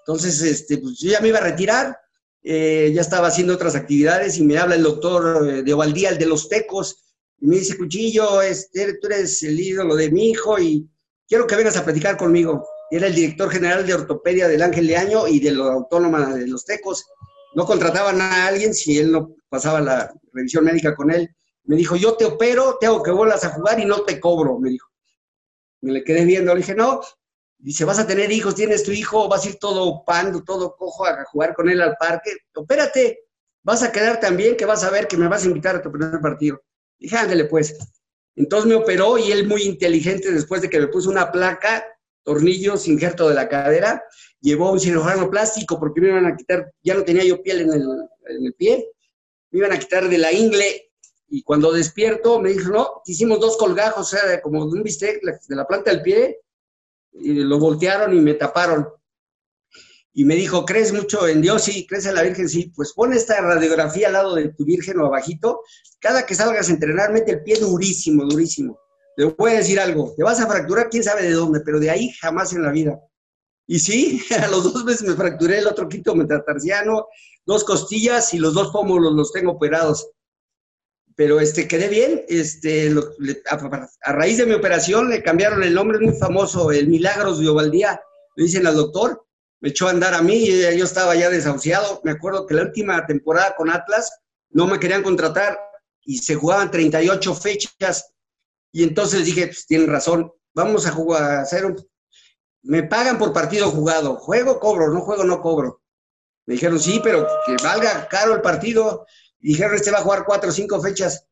Entonces, este, pues yo ya me iba a retirar, eh, ya estaba haciendo otras actividades y me habla el doctor eh, de Ovaldía, el de los Tecos, y me dice, Cuchillo, este, tú eres el ídolo de mi hijo y quiero que vengas a platicar conmigo. Era el director general de ortopedia del Ángel de Año y de la Autónoma de los Tecos. No contrataban a alguien si él no pasaba la revisión médica con él. Me dijo, yo te opero, te hago que vuelvas a jugar y no te cobro, me dijo. Me le quedé viendo, le dije, no. Dice, vas a tener hijos, tienes tu hijo, vas a ir todo pando, todo cojo a jugar con él al parque. Opérate, vas a quedar tan bien que vas a ver que me vas a invitar a tu primer partido. Dije, ándale pues. Entonces me operó y él muy inteligente, después de que me puso una placa, tornillos, injerto de la cadera, llevó un cirujano plástico porque me iban a quitar, ya no tenía yo piel en el, en el pie, me iban a quitar de la ingle. Y cuando despierto me dijo, no, hicimos dos colgajos, o sea, como un bistec de la planta del pie, y lo voltearon y me taparon y me dijo, ¿crees mucho en Dios? Sí, ¿crees en la Virgen? Sí, pues pon esta radiografía al lado de tu Virgen o abajito. Cada que salgas a entrenar, mete el pie durísimo, durísimo. Te voy a decir algo, te vas a fracturar quién sabe de dónde, pero de ahí jamás en la vida. Y sí, a los dos meses me fracturé el otro quinto metatarsiano, dos costillas y los dos pómulos los tengo operados. Pero este, quedé bien, este, a, raíz de mi operación le cambiaron el nombre, es muy famoso, el Milagros de Ovaldía, le dicen al doctor, me echó a andar a mí y yo estaba ya desahuciado. Me acuerdo que la última temporada con Atlas no me querían contratar y se jugaban 38 fechas. Y entonces dije, pues tienen razón, vamos a jugar, a hacer un... Me pagan por partido jugado, juego, cobro, no juego, no cobro. Me dijeron, sí, pero que valga caro el partido. Dijeron, este va a jugar cuatro o cinco fechas.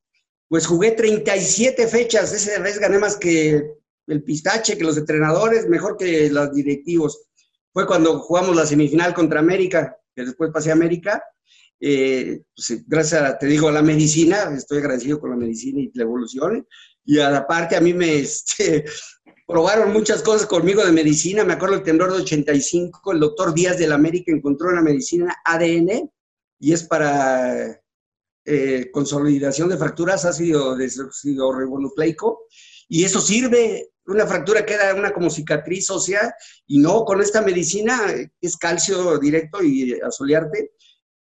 Pues jugué 37 fechas, ese vez gané más que el pistache, que los entrenadores, mejor que los directivos. Fue cuando jugamos la semifinal contra América, que después pasé a América. Eh, pues, gracias, a, te digo, a la medicina, estoy agradecido con la medicina y la evolución. Y aparte a mí me este, probaron muchas cosas conmigo de medicina. Me acuerdo el temblor de 85, el doctor Díaz de la América encontró en la medicina ADN y es para eh, consolidación de fracturas, ácido ribonucleico, y eso sirve. Una fractura queda una como cicatriz ósea, y no, con esta medicina es calcio directo y asolearte,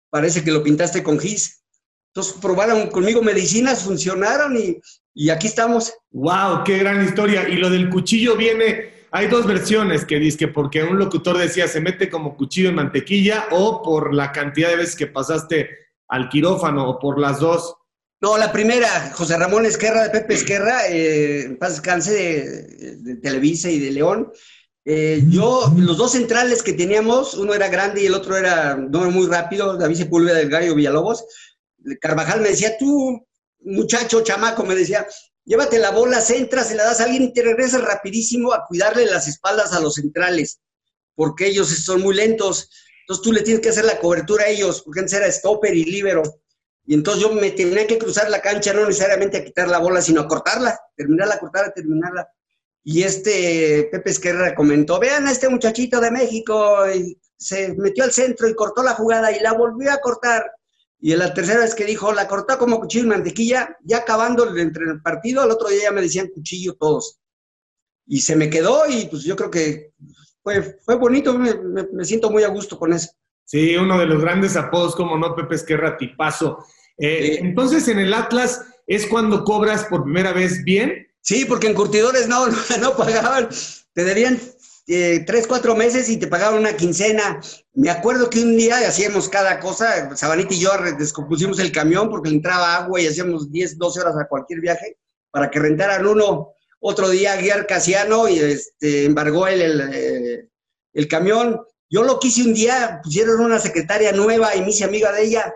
parece que lo pintaste con gis. Entonces probaron conmigo medicinas, funcionaron y, y aquí estamos. ¡Wow! ¡Qué gran historia! Y lo del cuchillo viene, hay dos versiones que dice que porque un locutor decía se mete como cuchillo en mantequilla o por la cantidad de veces que pasaste al quirófano o por las dos? No, la primera, José Ramón Esquerra, de Pepe Esquerra, eh, paz descanse de, Televisa y de León. Eh, yo, los dos centrales que teníamos, uno era grande y el otro era no muy rápido, David Sepúlveda del Gallo Villalobos. Carvajal me decía, tú, muchacho, chamaco, me decía, llévate la bola, centra, se la das a alguien y te regresas rapidísimo a cuidarle las espaldas a los centrales, porque ellos son muy lentos. Entonces tú le tienes que hacer la cobertura a ellos, porque antes era stopper y libero. Y entonces yo me tenía que cruzar la cancha, no necesariamente a quitar la bola, sino a cortarla, terminarla, cortarla, terminarla. Y este Pepe Esquerra comentó, vean este muchachito de México, y se metió al centro y cortó la jugada y la volvió a cortar. Y la tercera vez que dijo, la cortó como cuchillo y mantequilla, ya acabando entre el partido, al otro día ya me decían cuchillo todos. Y se me quedó y pues yo creo que fue, fue bonito, me, siento muy a gusto con eso. Sí, uno de los grandes apodos, como no, Pepe Esquerra, tipazo. Eh, Entonces, en el Atlas, ¿es cuando cobras por primera vez bien? Sí, porque en curtidores no, no, pagaban, te darían eh, tres, cuatro meses y te pagaban una quincena. Me acuerdo que un día hacíamos cada cosa, Sabanita y yo descompusimos el camión porque le entraba agua y hacíamos 10, 12 horas a cualquier viaje para que rentaran uno otro día Guiar Casiano y este, embargó el, eh, el, camión. Yo lo quise un día, pusieron una secretaria nueva y me hice amiga de ella.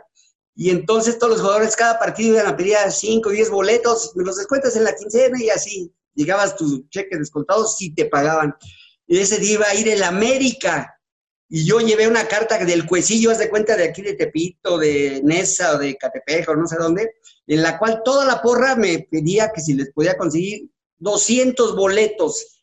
Y entonces todos los jugadores, cada partido iban a pedir 5 o 10 boletos, me los descuentas en la quincena y así. Llegabas tu cheque descontado si te pagaban. Y ese día iba a ir el América. Y yo llevé una carta del Cuecillo, haz de cuenta de aquí de Tepito, de Nesa o de Catepejo, no sé dónde, en la cual toda la porra me pedía que si les podía conseguir 200 boletos.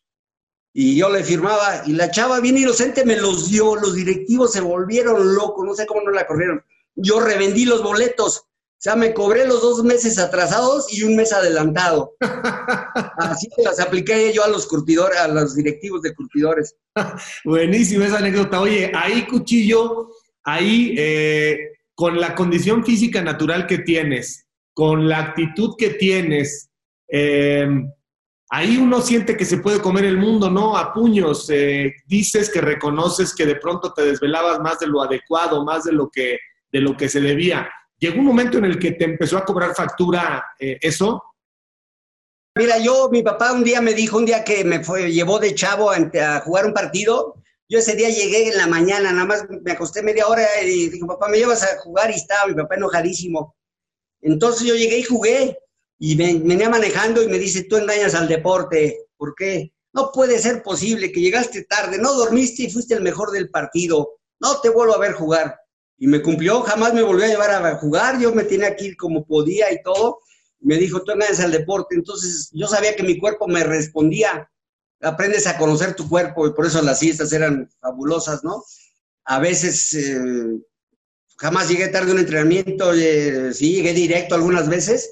Y yo le firmaba, y la chava bien inocente me los dio, los directivos se volvieron locos, no sé cómo no la corrieron. Yo revendí los boletos, o sea, me cobré los dos meses atrasados y un mes adelantado. Así que las apliqué yo a los curtidores, a los directivos de curtidores. Buenísima esa anécdota. Oye, ahí, Cuchillo, ahí, eh, con la condición física natural que tienes, con la actitud que tienes, eh, ahí uno siente que se puede comer el mundo, ¿no? A puños. Eh, dices que reconoces que de pronto te desvelabas más de lo adecuado, más de lo que, de lo que se debía. ¿Llegó un momento en el que te empezó a cobrar factura eh, eso? Mira, yo, mi papá un día me dijo, un día que me fue, llevó de chavo a, a jugar un partido, yo ese día llegué en la mañana, nada más me acosté media hora y dije, papá, ¿me llevas a jugar? Y estaba mi papá enojadísimo. Entonces yo llegué y jugué y venía manejando y me dice, tú engañas al deporte, ¿por qué? No puede ser posible que llegaste tarde, no dormiste y fuiste el mejor del partido, no te vuelvo a ver jugar. Y me cumplió, jamás me volvió a llevar a jugar, yo me tenía ir como podía y todo. Me dijo, tú engañas al deporte. Entonces yo sabía que mi cuerpo me respondía. Aprendes a conocer tu cuerpo y por eso las siestas eran fabulosas, ¿no? A veces eh, jamás llegué tarde a un entrenamiento, eh, sí, llegué directo algunas veces,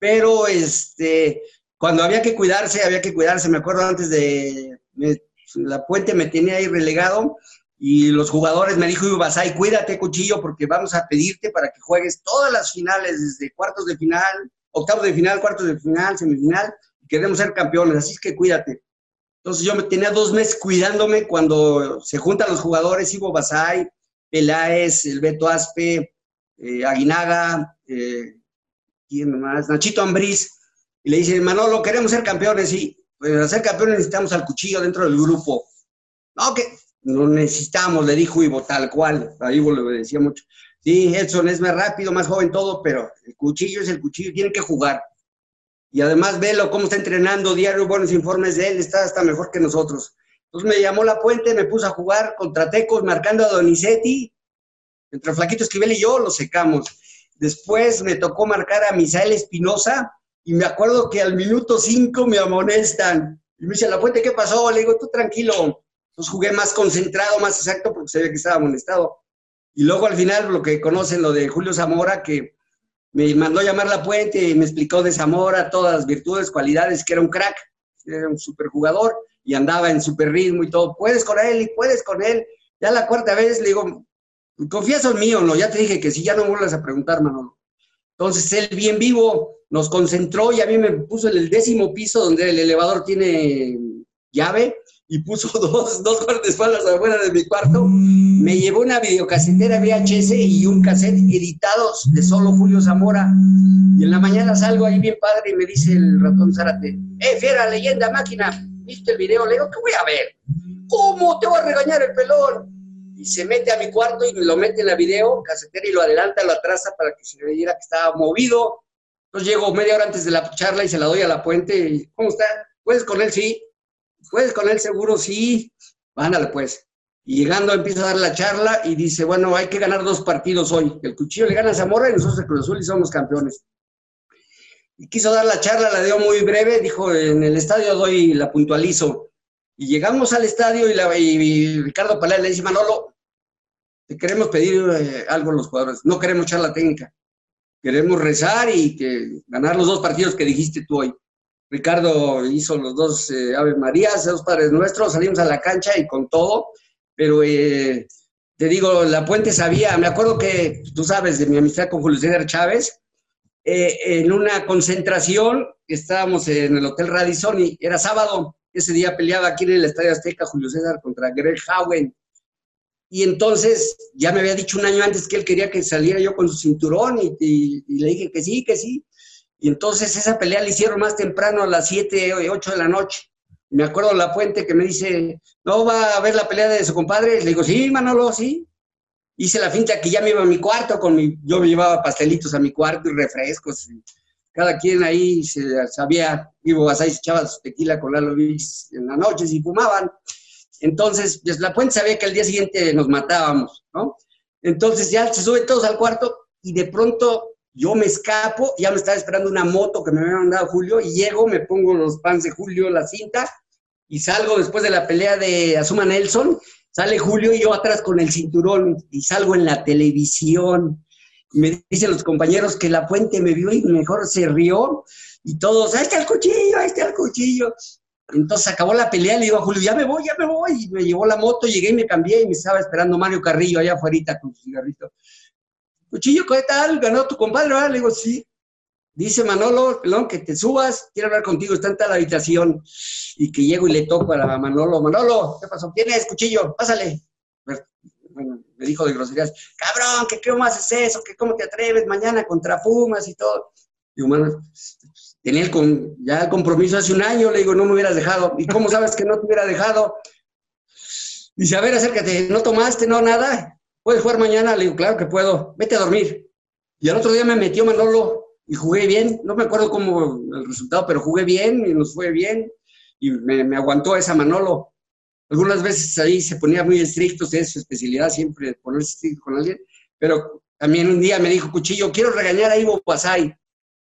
pero este, cuando había que cuidarse, había que cuidarse. Me acuerdo antes de, la puente me tenía ahí relegado y los jugadores me dijo, Basay, cuídate, cuchillo, porque vamos a pedirte para que juegues todas las finales, desde cuartos de final, octavos de final, cuartos de final, semifinal, y queremos ser campeones, así que cuídate. Entonces yo me tenía dos meses cuidándome cuando se juntan los jugadores, Ivo Basay, Peláez, el Beto Aspe, eh, Aguinaga, eh, ¿quién más? Nachito Ambriz, y le dice, Manolo, queremos ser campeones, y pues, para ser campeones necesitamos al cuchillo dentro del grupo. No, que no necesitamos, le dijo Ivo, tal cual, a Ivo le decía mucho. Sí, Edson es más rápido, más joven, todo, pero el cuchillo es el cuchillo, tiene que jugar. Y además, velo cómo está entrenando, diario, buenos informes de él, está hasta mejor que nosotros. Entonces me llamó la puente, me puso a jugar contra Tecos, marcando a Donizetti. Entre Flaquito Esquivel y yo lo secamos. Después me tocó marcar a Misael Espinosa y me acuerdo que al minuto 5 me amonestan. Y me dice, La Puente, ¿qué pasó? Le digo, tú tranquilo. Entonces jugué más concentrado, más exacto, porque ve que estaba amonestado. Y luego al final, lo que conocen, lo de Julio Zamora, que me mandó llamar La Puente y me explicó de Zamora todas las virtudes, cualidades, que era un crack, era un superjugador y andaba en super ritmo y todo. Puedes con él y puedes con él. Ya la cuarta vez le digo, confías en mí no, ya te dije que si ya no vuelvas a preguntar, Manolo. Entonces él bien vivo nos concentró y a mí me puso en el décimo piso donde el elevador tiene llave y puso dos, dos guardaespaldas afuera de mi cuarto. Me llevó una videocasetera VHS y un cassette editados de solo Julio Zamora. Y en la mañana salgo ahí bien padre y me dice el ratón Zárate, ¡eh, fiera, leyenda, máquina! ¿Viste el video? Le digo, ¿qué voy a ver? ¿Cómo te va a regañar el pelón? Y se mete a mi cuarto y lo mete en la video casetera y lo adelanta, lo atrasa para que se viera que estaba movido. Entonces llego media hora antes de la charla y se la doy a la puente. Y, ¿Cómo está? ¿Puedes con él? Sí. ¿Puedes con él? Seguro, sí. Ándale, pues. Y llegando empieza a dar la charla y dice, bueno, hay que ganar dos partidos hoy. El cuchillo le gana a Zamora y nosotros el Cruz Azul y somos campeones. Y quiso dar la charla, la dio muy breve, dijo, en el estadio doy, la puntualizo. Y llegamos al estadio y, la, Ricardo Palés le dice, Manolo, queremos pedir eh, algo a los jugadores, no queremos echar la técnica, queremos rezar y que ganar los dos partidos que dijiste tú hoy. Ricardo hizo los dos eh, Ave Marías, dos Padres Nuestros, salimos a la cancha y con todo, pero eh, te digo, La Puente sabía, me acuerdo que tú sabes de mi amistad con Julio César Chávez, en una concentración, estábamos en el Hotel Radisson y era sábado, ese día peleaba aquí en el Estadio Azteca Julio César contra Greg Howen. Y entonces ya me había dicho un año antes que él quería que saliera yo con su cinturón y, le dije que sí, que sí. Y entonces esa pelea la hicieron más temprano a las 7, 8 de la noche. Me acuerdo la fuente que me dice, ¿no va a ver la pelea de su compadre? Le digo, sí, Manolo, sí. Hice la finta que ya me iba a mi cuarto, con mi, yo me llevaba pastelitos a mi cuarto y refrescos. Y, cada quien ahí se sabía, Ivo Basay se echaba su tequila con Lalo Luis en la noche y fumaban. Entonces, pues la puente sabía que al día siguiente nos matábamos, ¿no? Entonces ya se suben todos al cuarto y de pronto yo me escapo, ya me estaba esperando una moto que me había mandado Julio y llego, me pongo los pants de Julio, la cinta y salgo después de la pelea de Azuma Nelson, sale Julio y yo atrás con el cinturón y salgo en la televisión me dicen los compañeros que la puente me vio y mejor se rió y todos, ahí está el cuchillo, ahí está el cuchillo. Entonces acabó la pelea, le digo a Julio, ya me voy, ya me voy. Y me llevó la moto, llegué y me cambié y me estaba esperando Mario Carrillo allá afuera con su cigarrito. Cuchillo, ¿qué tal? ¿Ganó tu compadre? Le digo, sí. Dice Manolo, pelón, que te subas, quiero hablar contigo, está en tal habitación. Y que llego y le toco a Manolo, Manolo, ¿qué pasó? ¿Quién es, cuchillo? Pásale. Bueno, me dijo de groserías, cabrón, que qué más es eso, que cómo te atreves mañana contra Pumas y todo. Y humano, tenía el con, ya el compromiso hace un año, le digo, no me hubieras dejado. ¿Y cómo sabes que no te hubiera dejado? Dice, a ver, acércate, ¿no tomaste, no, nada? ¿Puedes jugar mañana? Le digo, claro que puedo, vete a dormir. Y al otro día me metió Manolo y jugué bien, no me acuerdo cómo el resultado, pero jugué bien y nos fue bien y me, me aguantó esa Manolo. Algunas veces ahí se ponía muy estricto, es su especialidad siempre ponerse estricto con alguien, pero también un día me dijo, Cuchillo, quiero regañar a Ivo Pasay,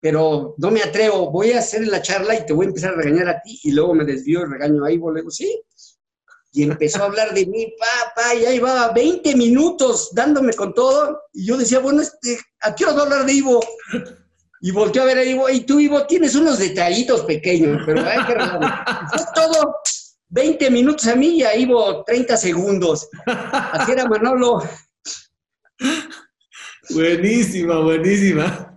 pero no me atrevo, voy a hacer la charla y te voy a empezar a regañar a ti, y luego me desvío y regaño a Ivo, le sí, y empezó a hablar de mí, papá, y ahí iba 20 minutos dándome con todo, y yo decía, bueno, este, ¿a qué hora va hablar de Ivo? Y volteó a ver a Ivo, y tú, Ivo, tienes unos detallitos pequeños, pero hay que Es todo, 20 minutos a mí y a Ivo 30 segundos. Así era Manolo. Buenísima, buenísima.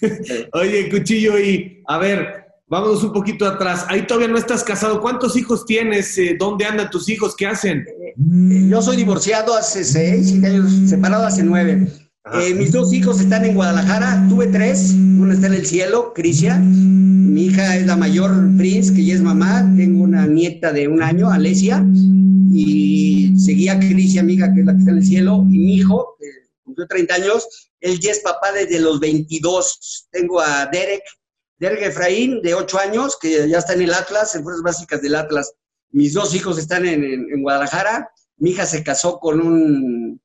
Oye, Cuchillo, y a ver, vamos un poquito atrás. Ahí todavía no estás casado. ¿Cuántos hijos tienes? Eh, ¿Dónde andan tus hijos? ¿Qué hacen? Eh, yo soy divorciado hace seis, años, separado hace nueve. Eh, mis dos hijos están en Guadalajara, tuve tres, uno está en el cielo, Crisia, mi hija es la mayor, Prince, que ya es mamá, tengo una nieta de un año, Alesia, y seguía Crisia, amiga, que es la que está en el cielo, y mi hijo, cumplió 30 años, él ya es papá desde los 22, tengo a Derek, Derek Efraín, de 8 años, que ya está en el Atlas, en Fuerzas Básicas del Atlas, mis dos hijos están en, en Guadalajara, mi hija se casó con un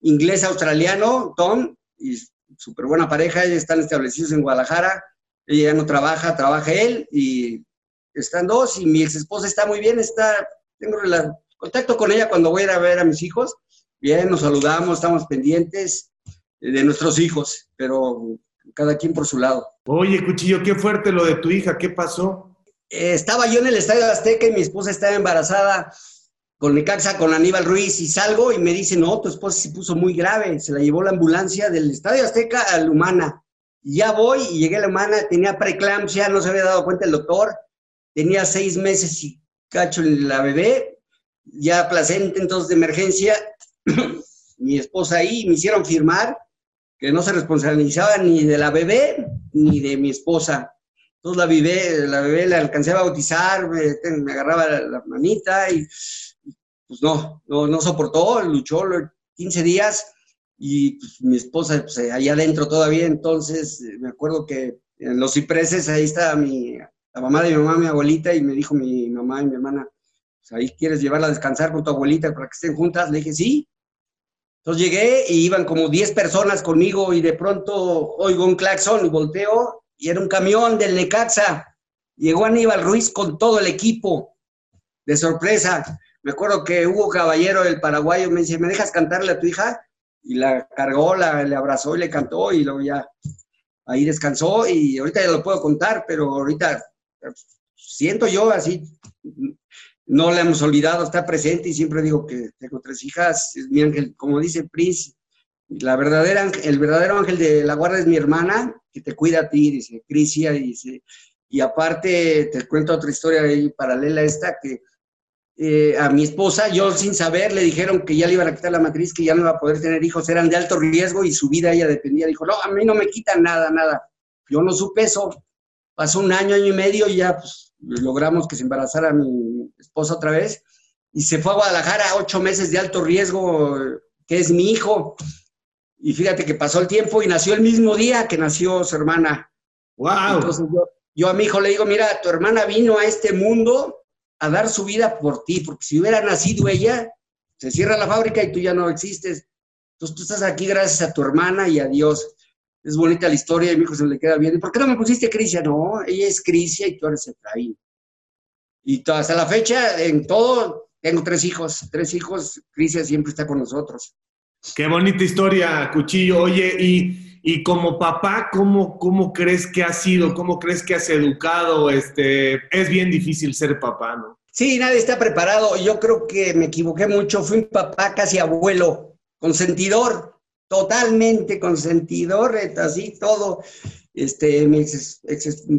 inglés australiano, Tom, y súper buena pareja, ellos están establecidos en Guadalajara, ella ya no trabaja, trabaja él, y están dos, y mi ex esposa está muy bien, está, tengo contacto con ella cuando voy a ir a ver a mis hijos, bien, nos saludamos, estamos pendientes de nuestros hijos, pero cada quien por su lado. Oye, Cuchillo, qué fuerte lo de tu hija, ¿qué pasó? Eh, estaba yo en el Estadio Azteca y mi esposa estaba embarazada con Necaxa, con Aníbal Ruiz, y salgo y me dice, no, tu esposa se puso muy grave, se la llevó la ambulancia del Estadio Azteca a la Humana. ya voy y llegué a la Humana, tenía preeclampsia, no se había dado cuenta el doctor, tenía seis meses y cacho la bebé, ya placenta entonces de emergencia, mi esposa ahí, me hicieron firmar que no se responsabilizaba ni de la bebé ni de mi esposa. Entonces la bebé, la bebé la alcancé a bautizar, me, me agarraba la, la manita y pues no, no, no soportó, luchó 15 días y pues, mi esposa pues, allá adentro todavía, entonces eh, me acuerdo que en los cipreses ahí está mi, la mamá de mi mamá, mi abuelita, y me dijo mi mamá y mi hermana, pues ahí quieres llevarla a descansar con tu abuelita para que estén juntas, le dije, sí. Entonces llegué y iban como 10 personas conmigo y de pronto oigo un claxon y volteo y era un camión del Necaxa. Llegó Aníbal Ruiz con todo el equipo, de sorpresa. Me acuerdo que Hugo Caballero, el paraguayo, me dice, ¿me dejas cantarle a tu hija? Y la cargó, la, le abrazó y le cantó y luego ya ahí descansó y ahorita ya lo puedo contar, pero ahorita siento yo así, no la hemos olvidado, está presente y siempre digo que tengo tres hijas, es mi ángel, como dice Prince, la verdadera, el verdadero ángel de la guarda es mi hermana, que te cuida a ti, dice Crisia, dice, y aparte te cuento otra historia paralela a esta, que eh, a mi esposa, yo sin saber, le dijeron que ya le iban a quitar la matriz, que ya no iba a poder tener hijos, eran de alto riesgo y su vida ella dependía. Dijo, no, a mí no me quitan nada, nada. Yo no supe eso. Pasó un año, año y medio y ya pues, logramos que se embarazara mi esposa otra vez. Y se fue a Guadalajara, ocho meses de alto riesgo, que es mi hijo. Y fíjate que pasó el tiempo y nació el mismo día que nació su hermana. ¡Wow! Entonces yo, yo a mi hijo le digo, mira, tu hermana vino a este mundo a dar su vida por ti, porque si hubiera nacido ella, se cierra la fábrica y tú ya no existes. Entonces tú estás aquí gracias a tu hermana y a Dios. Es bonita la historia y mi hijo se le queda bien. ¿Y por qué no me pusiste Crisia? No, ella es Crisia y tú eres Efraín. Y hasta la fecha, en todo, tengo tres hijos. Tres hijos, Crisia siempre está con nosotros. Qué bonita historia, Cuchillo. Oye, y y como papá, ¿cómo, ¿cómo crees que has sido? ¿Cómo crees que has educado? Este, es bien difícil ser papá, ¿no? Sí, nadie está preparado. Yo creo que me equivoqué mucho. Fui un papá casi abuelo, consentidor, totalmente consentidor, así todo. Este, mis,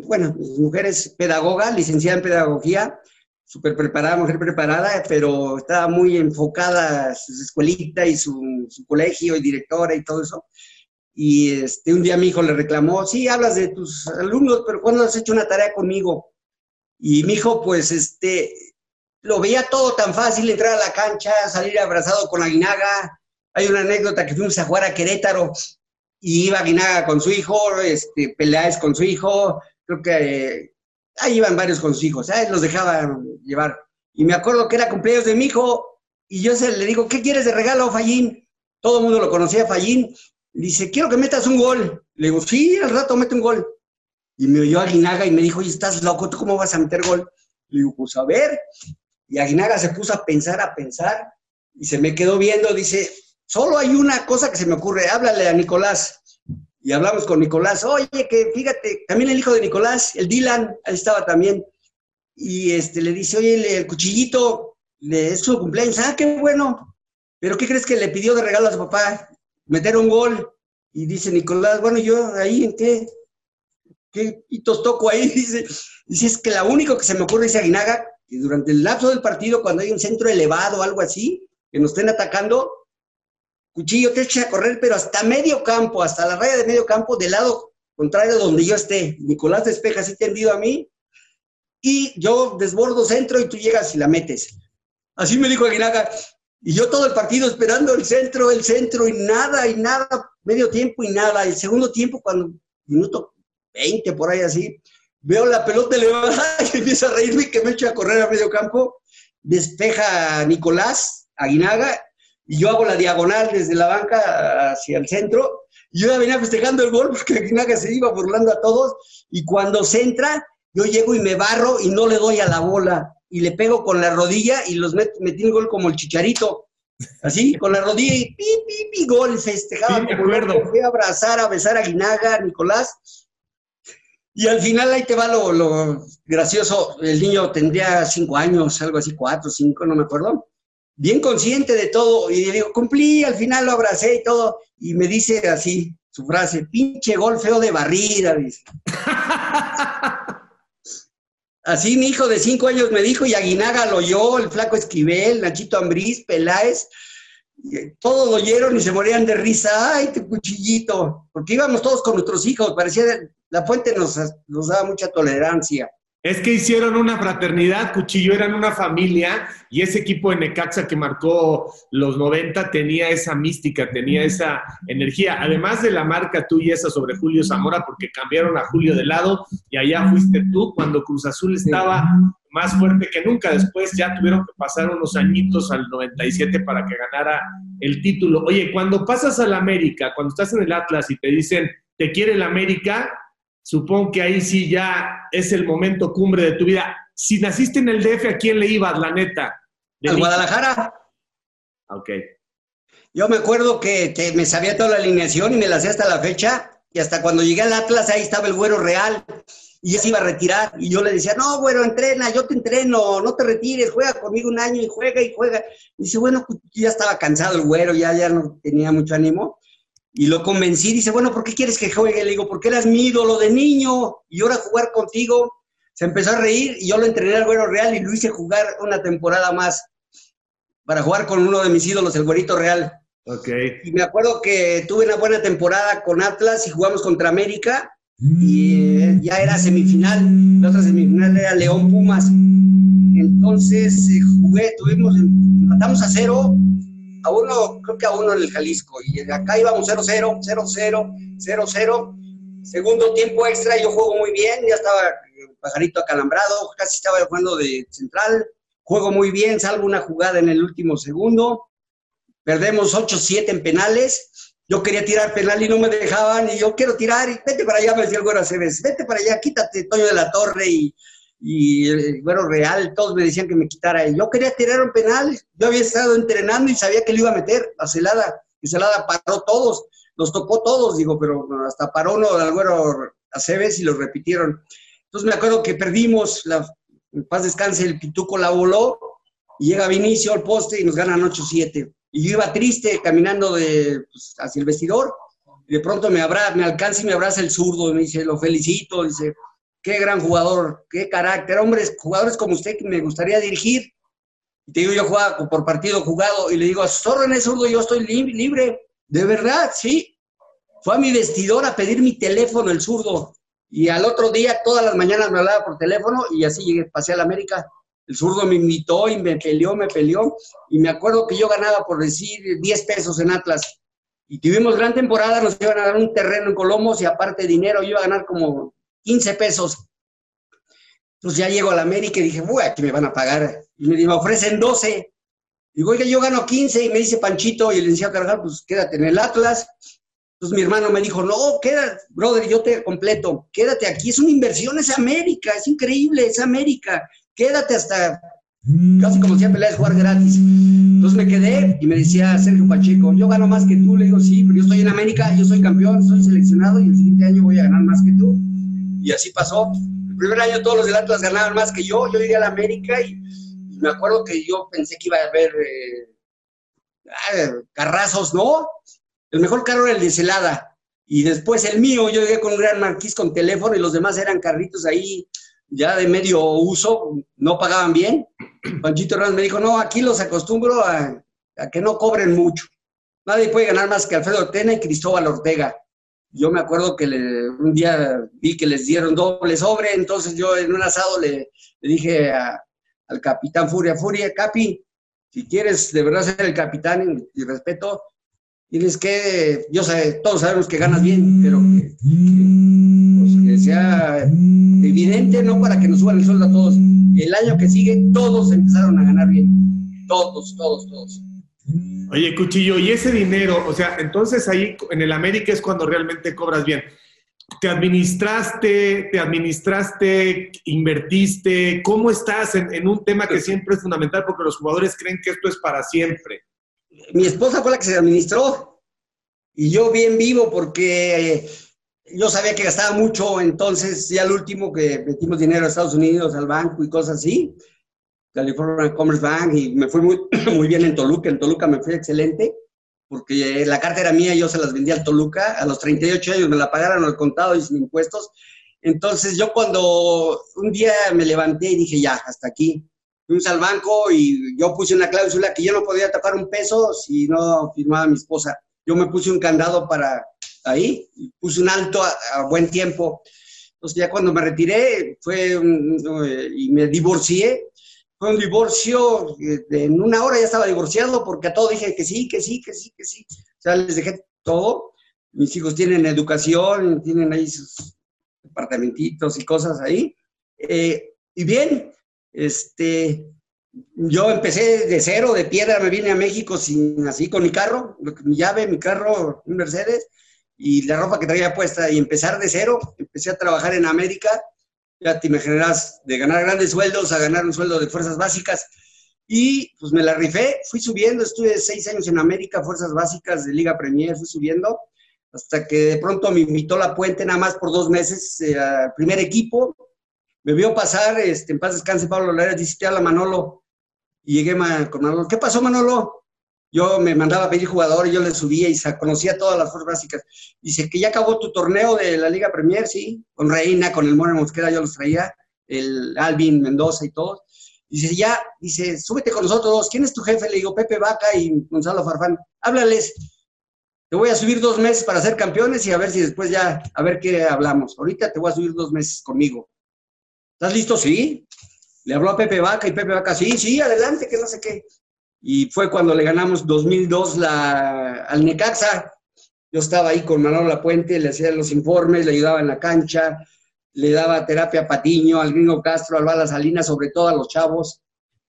bueno, mis mujeres pedagoga, licenciada en pedagogía, súper preparada, mujer preparada, pero estaba muy enfocada su escuelita y su, su colegio y directora y todo eso. Y este, un día mi hijo le reclamó, sí, hablas de tus alumnos, pero ¿cuándo has hecho una tarea conmigo? Y mi hijo, pues, este, lo veía todo tan fácil, entrar a la cancha, salir abrazado con la guinaga. Hay una anécdota que fuimos a jugar a Querétaro y iba Guinaga con su hijo, este, con su hijo, creo que ahí iban varios con sus hijos, ¿sabes? los dejaban llevar. Y me acuerdo que era cumpleaños de mi hijo y yo se le digo, ¿qué quieres de regalo, Fallín? Todo el mundo lo conocía, Fallín, Dice, quiero que metas un gol. Le digo, sí, al rato mete un gol. Y me oyó Aguinaga y me dijo, oye, estás loco, ¿tú cómo vas a meter gol? Le digo, pues a ver. Y Aguinaga se puso a pensar, a pensar, y se me quedó viendo, dice, solo hay una cosa que se me ocurre, háblale a Nicolás. Y hablamos con Nicolás, oye, que fíjate, también el hijo de Nicolás, el Dylan, ahí estaba también. Y este, le dice, oye, el cuchillito, es su cumpleaños, ah, qué bueno. Pero ¿qué crees que le pidió de regalo a su papá? meter un gol. Y dice Nicolás, bueno, yo ahí en qué, qué hitos toco ahí, dice, dice, es que la único que se me ocurre, dice Aguinaga, que durante el lapso del partido, cuando hay un centro elevado o algo así, que nos estén atacando, Cuchillo te echa a correr, pero hasta medio campo, hasta la raya de medio campo, del lado contrario donde yo esté. Nicolás despeja así tendido a mí, y yo desbordo centro y tú llegas y la metes. Así me dijo Aguinaga. Y yo todo el partido esperando el centro, el centro, y nada, y nada, medio tiempo y nada. El segundo tiempo, cuando minuto 20 por ahí así, veo la pelota elevada y empieza a reírme y que me echa a correr a medio campo, despeja Nicolás Aguinaga y yo hago la diagonal desde la banca hacia el centro. Y yo ya venía festejando el gol porque Aguinaga se iba burlando a todos y cuando se entra, yo llego y me barro y no le doy a la bola y le pego con la rodilla y los metí el gol como el chicharito. Así, con la rodilla y pi, pi, pi, gol, festejaba sí, como Fui a abrazar, a besar a Guinaga, Nicolás. Y al final ahí te va lo, lo, gracioso. El niño tendría cinco años, algo así, cuatro, cinco, no me acuerdo. Bien consciente de todo. Y digo, cumplí, al final lo abracé y todo. Y me dice así, su frase, pinche gol feo de barrida, dice. Así mi hijo de cinco años me dijo, y Aguinaga lo oyó, el flaco Esquivel, Nachito Ambriz, Peláez, todos lo oyeron y se morían de risa, ay, tu cuchillito, porque íbamos todos con nuestros hijos, parecía, la fuente nos, nos daba mucha tolerancia. Es que hicieron una fraternidad, Cuchillo, eran una familia y ese equipo de Necaxa que marcó los 90 tenía esa mística, tenía esa energía. Además de la marca tuya esa sobre Julio Zamora, porque cambiaron a Julio de lado y allá fuiste tú cuando Cruz Azul estaba más fuerte que nunca. Después ya tuvieron que pasar unos añitos al 97 para que ganara el título. Oye, cuando pasas al América, cuando estás en el Atlas y te dicen, te quiere el América, Supongo que ahí sí ya es el momento cumbre de tu vida. Si naciste en el DF, ¿a quién le ibas, la neta? ¿De Guadalajara? Ok. Yo me acuerdo que, me sabía toda la alineación y me la sé hasta la fecha. Y hasta cuando llegué al Atlas, ahí estaba el güero real. Y ya se iba a retirar. Y yo le decía, no, güero, entrena, yo te entreno, no te retires, juega conmigo un año y juega y juega. Y dice, bueno, pues, ya estaba cansado el güero, ya, ya no tenía mucho ánimo. Y lo convencí, dice, bueno, ¿por qué quieres que juegue? Le digo, porque eras mi ídolo de niño y ahora jugar contigo. Se empezó a reír y yo lo entrené al Güero Real y lo hice jugar una temporada más para jugar con uno de mis ídolos, el Güerito Real. Okay. Y me acuerdo que tuve una buena temporada con Atlas y jugamos contra América y eh, ya era semifinal. La otra semifinal era León Pumas. Entonces eh, jugué, tuvimos, matamos a cero a uno, creo que a uno en el Jalisco, y acá íbamos 0-0, 0-0, 0-0. Segundo tiempo extra, yo juego muy bien, ya estaba pajarito acalambrado, casi estaba jugando de central, juego muy bien, salvo una jugada en el último segundo, perdemos 8-7 en penales, yo quería tirar penal y no me dejaban, y yo quiero tirar, y vete para allá, me decía el güero Aceves, vete para allá, quítate Toño de la Torre, y y el bueno real, todos me decían que me quitara. Yo quería tirar un penal, yo había estado entrenando y sabía que lo iba a meter a Celada, y Celada paró todos, los tocó todos, digo, pero hasta paró uno al güero Aceves y lo repitieron. Entonces me acuerdo que perdimos, la, en paz descanse, el Pituco la voló, y llega Vinicio al poste y nos ganan 8-7. Y yo iba triste caminando de, pues, hacia el vestidor, y de pronto me, abra, me alcanza y me abraza el zurdo, y me dice, lo felicito, dice, qué gran jugador, qué carácter, hombres, jugadores como usted que me gustaría dirigir. Y te digo, yo jugaba por partido jugado y le digo, a sus órdenes, zurdo, yo estoy libre. De verdad, sí. Fue a mi vestidor a pedir mi teléfono, el zurdo. Y al otro día, todas las mañanas me hablaba por teléfono y así llegué, pasé a la América. El zurdo me invitó y me peleó, me peleó. Y me acuerdo que yo ganaba, por decir, 10 pesos en Atlas. Y tuvimos gran temporada, nos iban a dar un terreno en Colomos y aparte dinero, yo iba a ganar como 15 pesos. Entonces ya llego a la América y dije, uy, aquí me van a pagar. Y me, ofrecen 12. Digo, oiga, yo gano 15 y me dice Panchito y el licenciado Carvajal, pues quédate en el Atlas. Entonces mi hermano me dijo, no, quédate, brother, yo te completo, quédate aquí, es una inversión, es América, es increíble, es América, quédate hasta, casi como decía Peláez, jugar gratis. Entonces me quedé y me decía Sergio Pacheco, yo gano más que tú, le digo, sí, pero yo estoy en América, yo soy campeón, soy seleccionado y el siguiente año voy a ganar más que tú. Y así pasó. El primer año todos los del Atlas ganaban más que yo. Yo llegué a la América y, me acuerdo que yo pensé que iba a haber eh, carrazos, ¿no? El mejor carro era el de Celada. Y después el mío, yo llegué con un gran marquís con teléfono y los demás eran carritos ahí ya de medio uso, no pagaban bien. Panchito Hernández me dijo, no, aquí los acostumbro a, a que no cobren mucho. nadie puede ganar más que Alfredo Tena y Cristóbal Ortega. Yo me acuerdo que un día vi que les dieron doble sobre, entonces yo en un asado le, dije al capitán Furia, Furia, Capi, si quieres de verdad ser el capitán y, respeto, tienes que, yo sé, todos sabemos que ganas bien, pero que, pues, que, sea evidente, ¿no? Para que nos suban el sueldo a todos. El año que sigue, todos empezaron a ganar bien. Todos, todos, todos. Oye, Cuchillo, y ese dinero, o sea, entonces ahí en el América es cuando realmente cobras bien. ¿Te administraste, te administraste, invertiste? ¿Cómo estás en, un tema que siempre es fundamental porque los jugadores creen que esto es para siempre? Mi esposa fue la que se administró y yo bien vivo porque yo sabía que gastaba mucho, entonces ya el último que metimos dinero a Estados Unidos, al banco y cosas así, California Commerce Bank y me fue muy, muy bien en Toluca. En Toluca me fue excelente porque la carta era mía yo se las vendía al Toluca. A los 38 años me la pagaron al contado y sin impuestos. Entonces yo cuando un día me levanté y dije, ya, hasta aquí. Fuimos al banco y yo puse una cláusula que yo no podía tocar un peso si no firmaba mi esposa. Yo me puse un candado para ahí, puse un alto a, buen tiempo. Entonces ya cuando me retiré fue y me divorcié, fue un divorcio, eh, en una hora ya estaba divorciado porque a todo dije que sí, que sí, que sí, que sí. O sea, les dejé todo. Mis hijos tienen educación, tienen ahí sus departamentitos y cosas ahí. Eh, y bien, este, yo empecé de cero, de piedra, me vine a México sin, así con mi carro, mi llave, mi carro, un Mercedes, y la ropa que traía puesta, y empezar de cero, empecé a trabajar en América ya te imaginarás, de ganar grandes sueldos a ganar un sueldo de fuerzas básicas. Y pues me la rifé, fui subiendo, estuve seis años en América, fuerzas básicas de Liga Premier, fui subiendo, hasta que de pronto me invitó la puente nada más por dos meses eh, primer equipo. Me vio pasar, este, en paz descanse Pablo Lara, dice, a la Manolo. Y llegué con Manolo, ¿qué pasó Manolo? Yo me mandaba a pedir jugadores, yo le subía y conocía todas las fuerzas básicas. Dice que ya acabó tu torneo de la Liga Premier, sí, con Reina, con el More Mosquera, yo los traía, el Alvin Mendoza y todos. Dice, ya, dice, súbete con nosotros. ¿Quién es tu jefe? Le digo, Pepe Vaca y Gonzalo Farfán. Háblales. Te voy a subir dos meses para ser campeones y a ver si después ya, a ver qué hablamos. Ahorita te voy a subir dos meses conmigo. ¿Estás listo? Sí. Le habló a Pepe Vaca y Pepe Vaca, sí, sí, adelante, que no sé qué y fue cuando le ganamos 2002 la, al Necaxa. Yo estaba ahí con Manolo Lapuente, le hacía los informes, le ayudaba en la cancha, le daba terapia a Patiño, al Gringo Castro, al Bala Salinas, sobre todo a los chavos.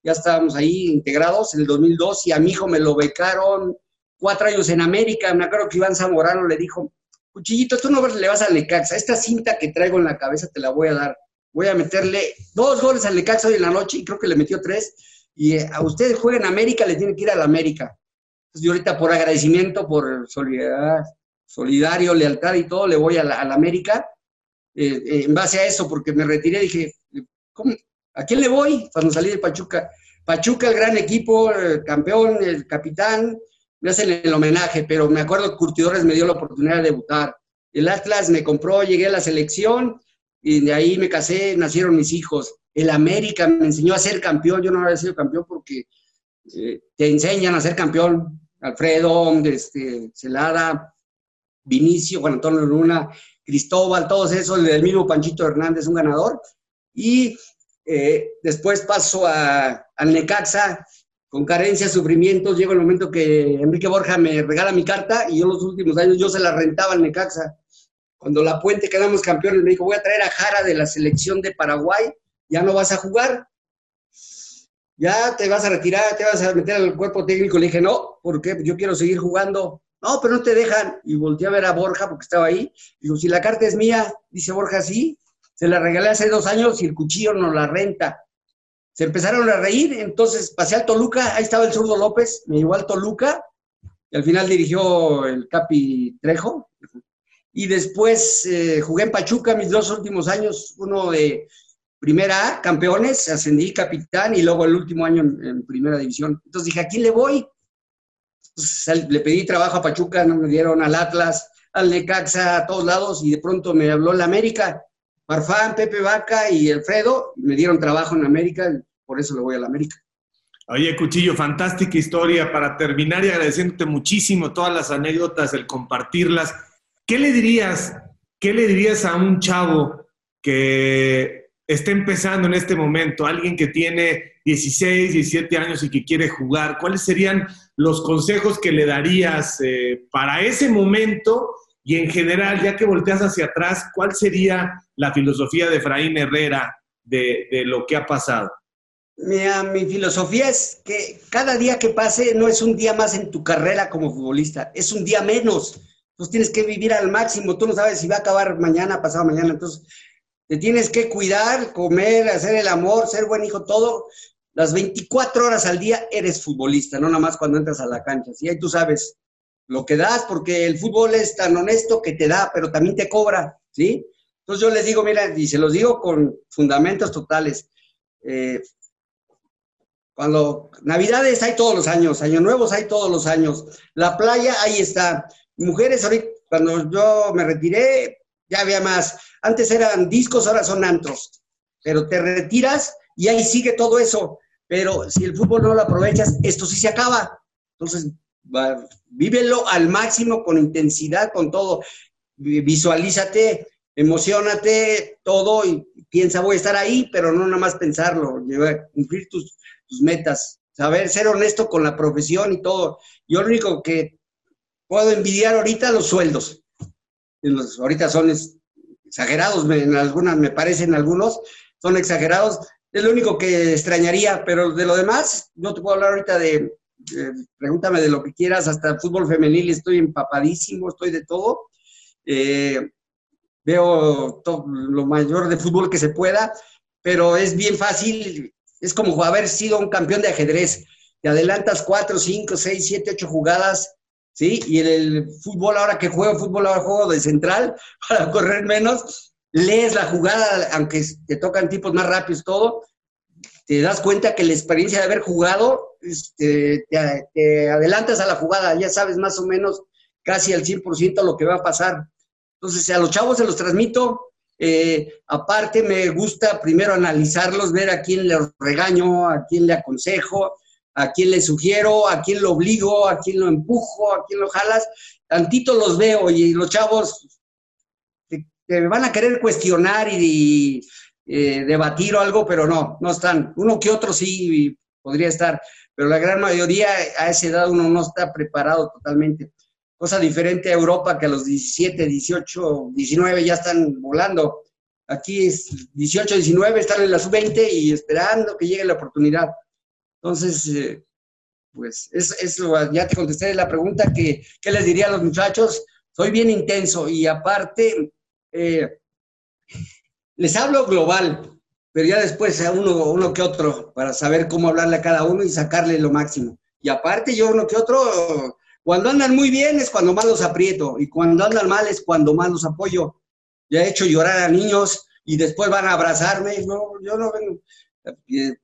Ya estábamos ahí integrados en el 2002 y a mi hijo me lo becaron cuatro años en América. Me acuerdo que Iván Zamorano le dijo, Cuchillito, tú no le vas al Necaxa, esta cinta que traigo en la cabeza te la voy a dar. Voy a meterle dos goles al Necaxa hoy en la noche y creo que le metió tres y eh, a ustedes juegan América, le tienen que ir a la América. Entonces yo ahorita por agradecimiento, por solidaridad, solidario, lealtad y todo, le voy a la, América. Eh, eh, en base a eso, porque me retiré, dije, ¿cómo? ¿a quién le voy? Cuando salí de Pachuca. Pachuca, el gran equipo, el campeón, el capitán, me hacen el homenaje, pero me acuerdo que Curtidores me dio la oportunidad de debutar. El Atlas me compró, llegué a la selección y de ahí me casé, nacieron mis hijos el América me enseñó a ser campeón, yo no había sido campeón porque eh, te enseñan a ser campeón, Alfredo, este, Celada, Vinicio, Juan Antonio Luna, Cristóbal, todos esos, el mismo Panchito Hernández, un ganador. Y eh, después paso a, al Necaxa, con carencias, sufrimientos, llega el momento que Enrique Borja me regala mi carta y yo los últimos años yo se la rentaba al Necaxa. Cuando la Puente quedamos campeones, me dijo, voy a traer a Jara de la selección de Paraguay ya no vas a jugar, ya te vas a retirar, te vas a meter al cuerpo técnico. Le dije, no, porque yo quiero seguir jugando. No, pero no te dejan. Y volteé a ver a Borja porque estaba ahí. Digo, si la carta es mía, dice Borja, sí, se la regalé hace dos años y el cuchillo no la renta. Se empezaron a reír, entonces pasé al Toluca, ahí estaba el zurdo López, me llevó al Toluca y al final dirigió el Capi Trejo. Y después eh, jugué en Pachuca mis dos últimos años, uno de primera A, campeones, ascendí capitán y luego el último año en, primera división. Entonces dije, ¿a quién le voy? le pedí trabajo a Pachuca, no me dieron al Atlas, al Necaxa, a todos lados, y de pronto me habló la América. Parfán, Pepe Vaca y Alfredo me dieron trabajo en América, por eso le voy a la América. Oye, Cuchillo, fantástica historia para terminar y agradeciéndote muchísimo todas las anécdotas, el compartirlas. ¿Qué le dirías, qué le dirías a un chavo que está empezando en este momento, alguien que tiene 16, 17 años y que quiere jugar? ¿Cuáles serían los consejos que le darías eh, para ese momento? Y en general, ya que volteas hacia atrás, ¿cuál sería la filosofía de Efraín Herrera de, lo que ha pasado? Mira, mi filosofía es que cada día que pase no es un día más en tu carrera como futbolista, es un día menos. Entonces tienes que vivir al máximo, tú no sabes si va a acabar mañana, pasado mañana, entonces te tienes que cuidar, comer, hacer el amor, ser buen hijo, todo. Las 24 horas al día eres futbolista, no nada más cuando entras a la cancha. Y ahí tú sabes lo que das, porque el fútbol es tan honesto que te da, pero también te cobra, ¿sí? Entonces yo les digo, mira, y se los digo con fundamentos totales. Eh, cuando Navidades hay todos los años, Año Nuevos hay todos los años, la playa ahí está. Mujeres, ahorita, cuando yo me retiré, ya había más. Antes eran discos, ahora son antros. Pero te retiras y ahí sigue todo eso. Pero si el fútbol no lo aprovechas, esto sí se acaba. Entonces, vívelo al máximo, con intensidad, con todo. Visualízate, emocionate, todo y piensa, voy a estar ahí, pero no nada más pensarlo, cumplir tus, tus metas, saber ser honesto con la profesión y todo. Yo lo único que puedo envidiar ahorita los sueldos. Ahorita son exagerados, en algunas me parecen algunos, son exagerados. Es lo único que extrañaría, pero de lo demás, no te puedo hablar ahorita de, pregúntame de lo que quieras, hasta fútbol femenil estoy empapadísimo, estoy de todo. Eh, veo todo, lo mayor de fútbol que se pueda, pero es bien fácil es como haber sido un campeón de ajedrez. Te adelantas cuatro, cinco, seis, siete, ocho jugadas, ¿sí? Y en el fútbol, ahora que juego fútbol, ahora juego de central para correr menos, lees la jugada, aunque te tocan tipos más rápidos, todo, te das cuenta que la experiencia de haber jugado, este, te, adelantas a la jugada, ya sabes más o menos casi al 100% lo que va a pasar. Entonces, a los chavos se los transmito, eh, aparte, me gusta primero analizarlos, ver a quién le regaño, a quién le aconsejo, a quién le sugiero, a quién lo obligo, a quién lo empujo, a quién lo jalas. Tantito los veo y los chavos te, van a querer cuestionar y, eh, debatir o algo, pero no, no están. Uno que otro sí podría estar, pero la gran mayoría a esa edad uno no está preparado totalmente cosa diferente a Europa que a los 17, 18, 19 ya están volando. Aquí es 18, 19, están en la sub-20 y esperando que llegue la oportunidad. Entonces, eh, pues es, ya te contesté la pregunta que, ¿qué les diría a los muchachos? Soy bien intenso y aparte, eh, les hablo global, pero ya después a uno, uno que otro para saber cómo hablarle a cada uno y sacarle lo máximo. Y aparte yo uno que otro cuando andan muy bien es cuando más los aprieto y cuando andan mal es cuando más los apoyo. Ya he hecho llorar a niños y después van a abrazarme. No, yo no vengo.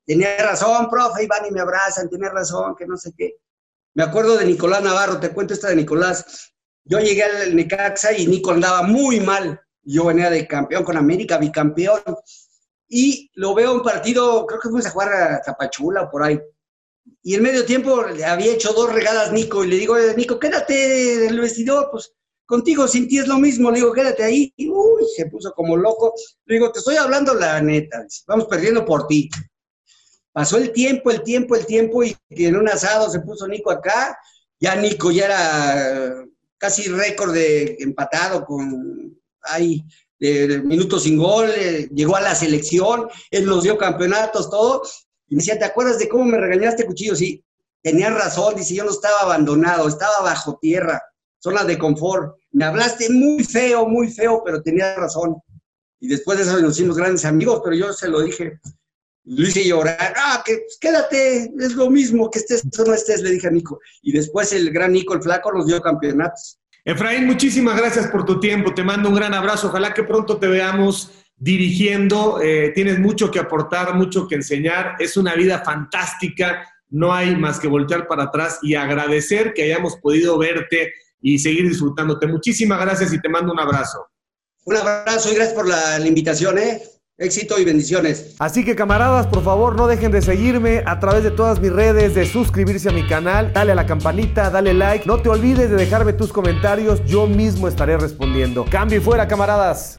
Tenía razón, profe, y van y me abrazan, tenía razón, que no sé qué. Me acuerdo de Nicolás Navarro, te cuento esta de Nicolás. Yo llegué al Necaxa y Nico andaba muy mal. Yo venía de campeón con América, bicampeón. Y lo veo un partido, creo que fuimos a jugar a Tapachula o por ahí y en medio tiempo había hecho dos regadas Nico y le digo, Nico, quédate en el vestidor, pues contigo sin ti es lo mismo, le digo, quédate ahí. Y uy, se puso como loco. Le digo, te estoy hablando la neta, vamos perdiendo por ti. Pasó el tiempo, el tiempo, el tiempo y en un asado se puso Nico acá. Ya Nico ya era casi récord de empatado con ahí de, minutos sin gol, eh, llegó a la selección, él nos dio campeonatos, todo, y me decía, ¿te acuerdas de cómo me regañaste, Cuchillo? Sí, tenías razón, dice, yo no estaba abandonado, estaba bajo tierra, zona de confort. Me hablaste muy feo, muy feo, pero tenías razón. Y después de eso nos hicimos grandes amigos, pero yo se lo dije, lo hice llorar, ah, que pues, quédate, es lo mismo, que estés o no estés, le dije a Nico. Y después el gran Nico, el flaco, nos dio campeonatos. Efraín, muchísimas gracias por tu tiempo, te mando un gran abrazo, ojalá que pronto te veamos dirigiendo, eh, tienes mucho que aportar, mucho que enseñar, es una vida fantástica, no hay más que voltear para atrás y agradecer que hayamos podido verte y seguir disfrutándote. Muchísimas gracias y te mando un abrazo. Un abrazo y gracias por la, invitación, ¿eh? Éxito y bendiciones. Así que camaradas, por favor, no dejen de seguirme a través de todas mis redes, de suscribirse a mi canal, dale a la campanita, dale like. No te olvides de dejarme tus comentarios, yo mismo estaré respondiendo. Cambio y fuera, camaradas.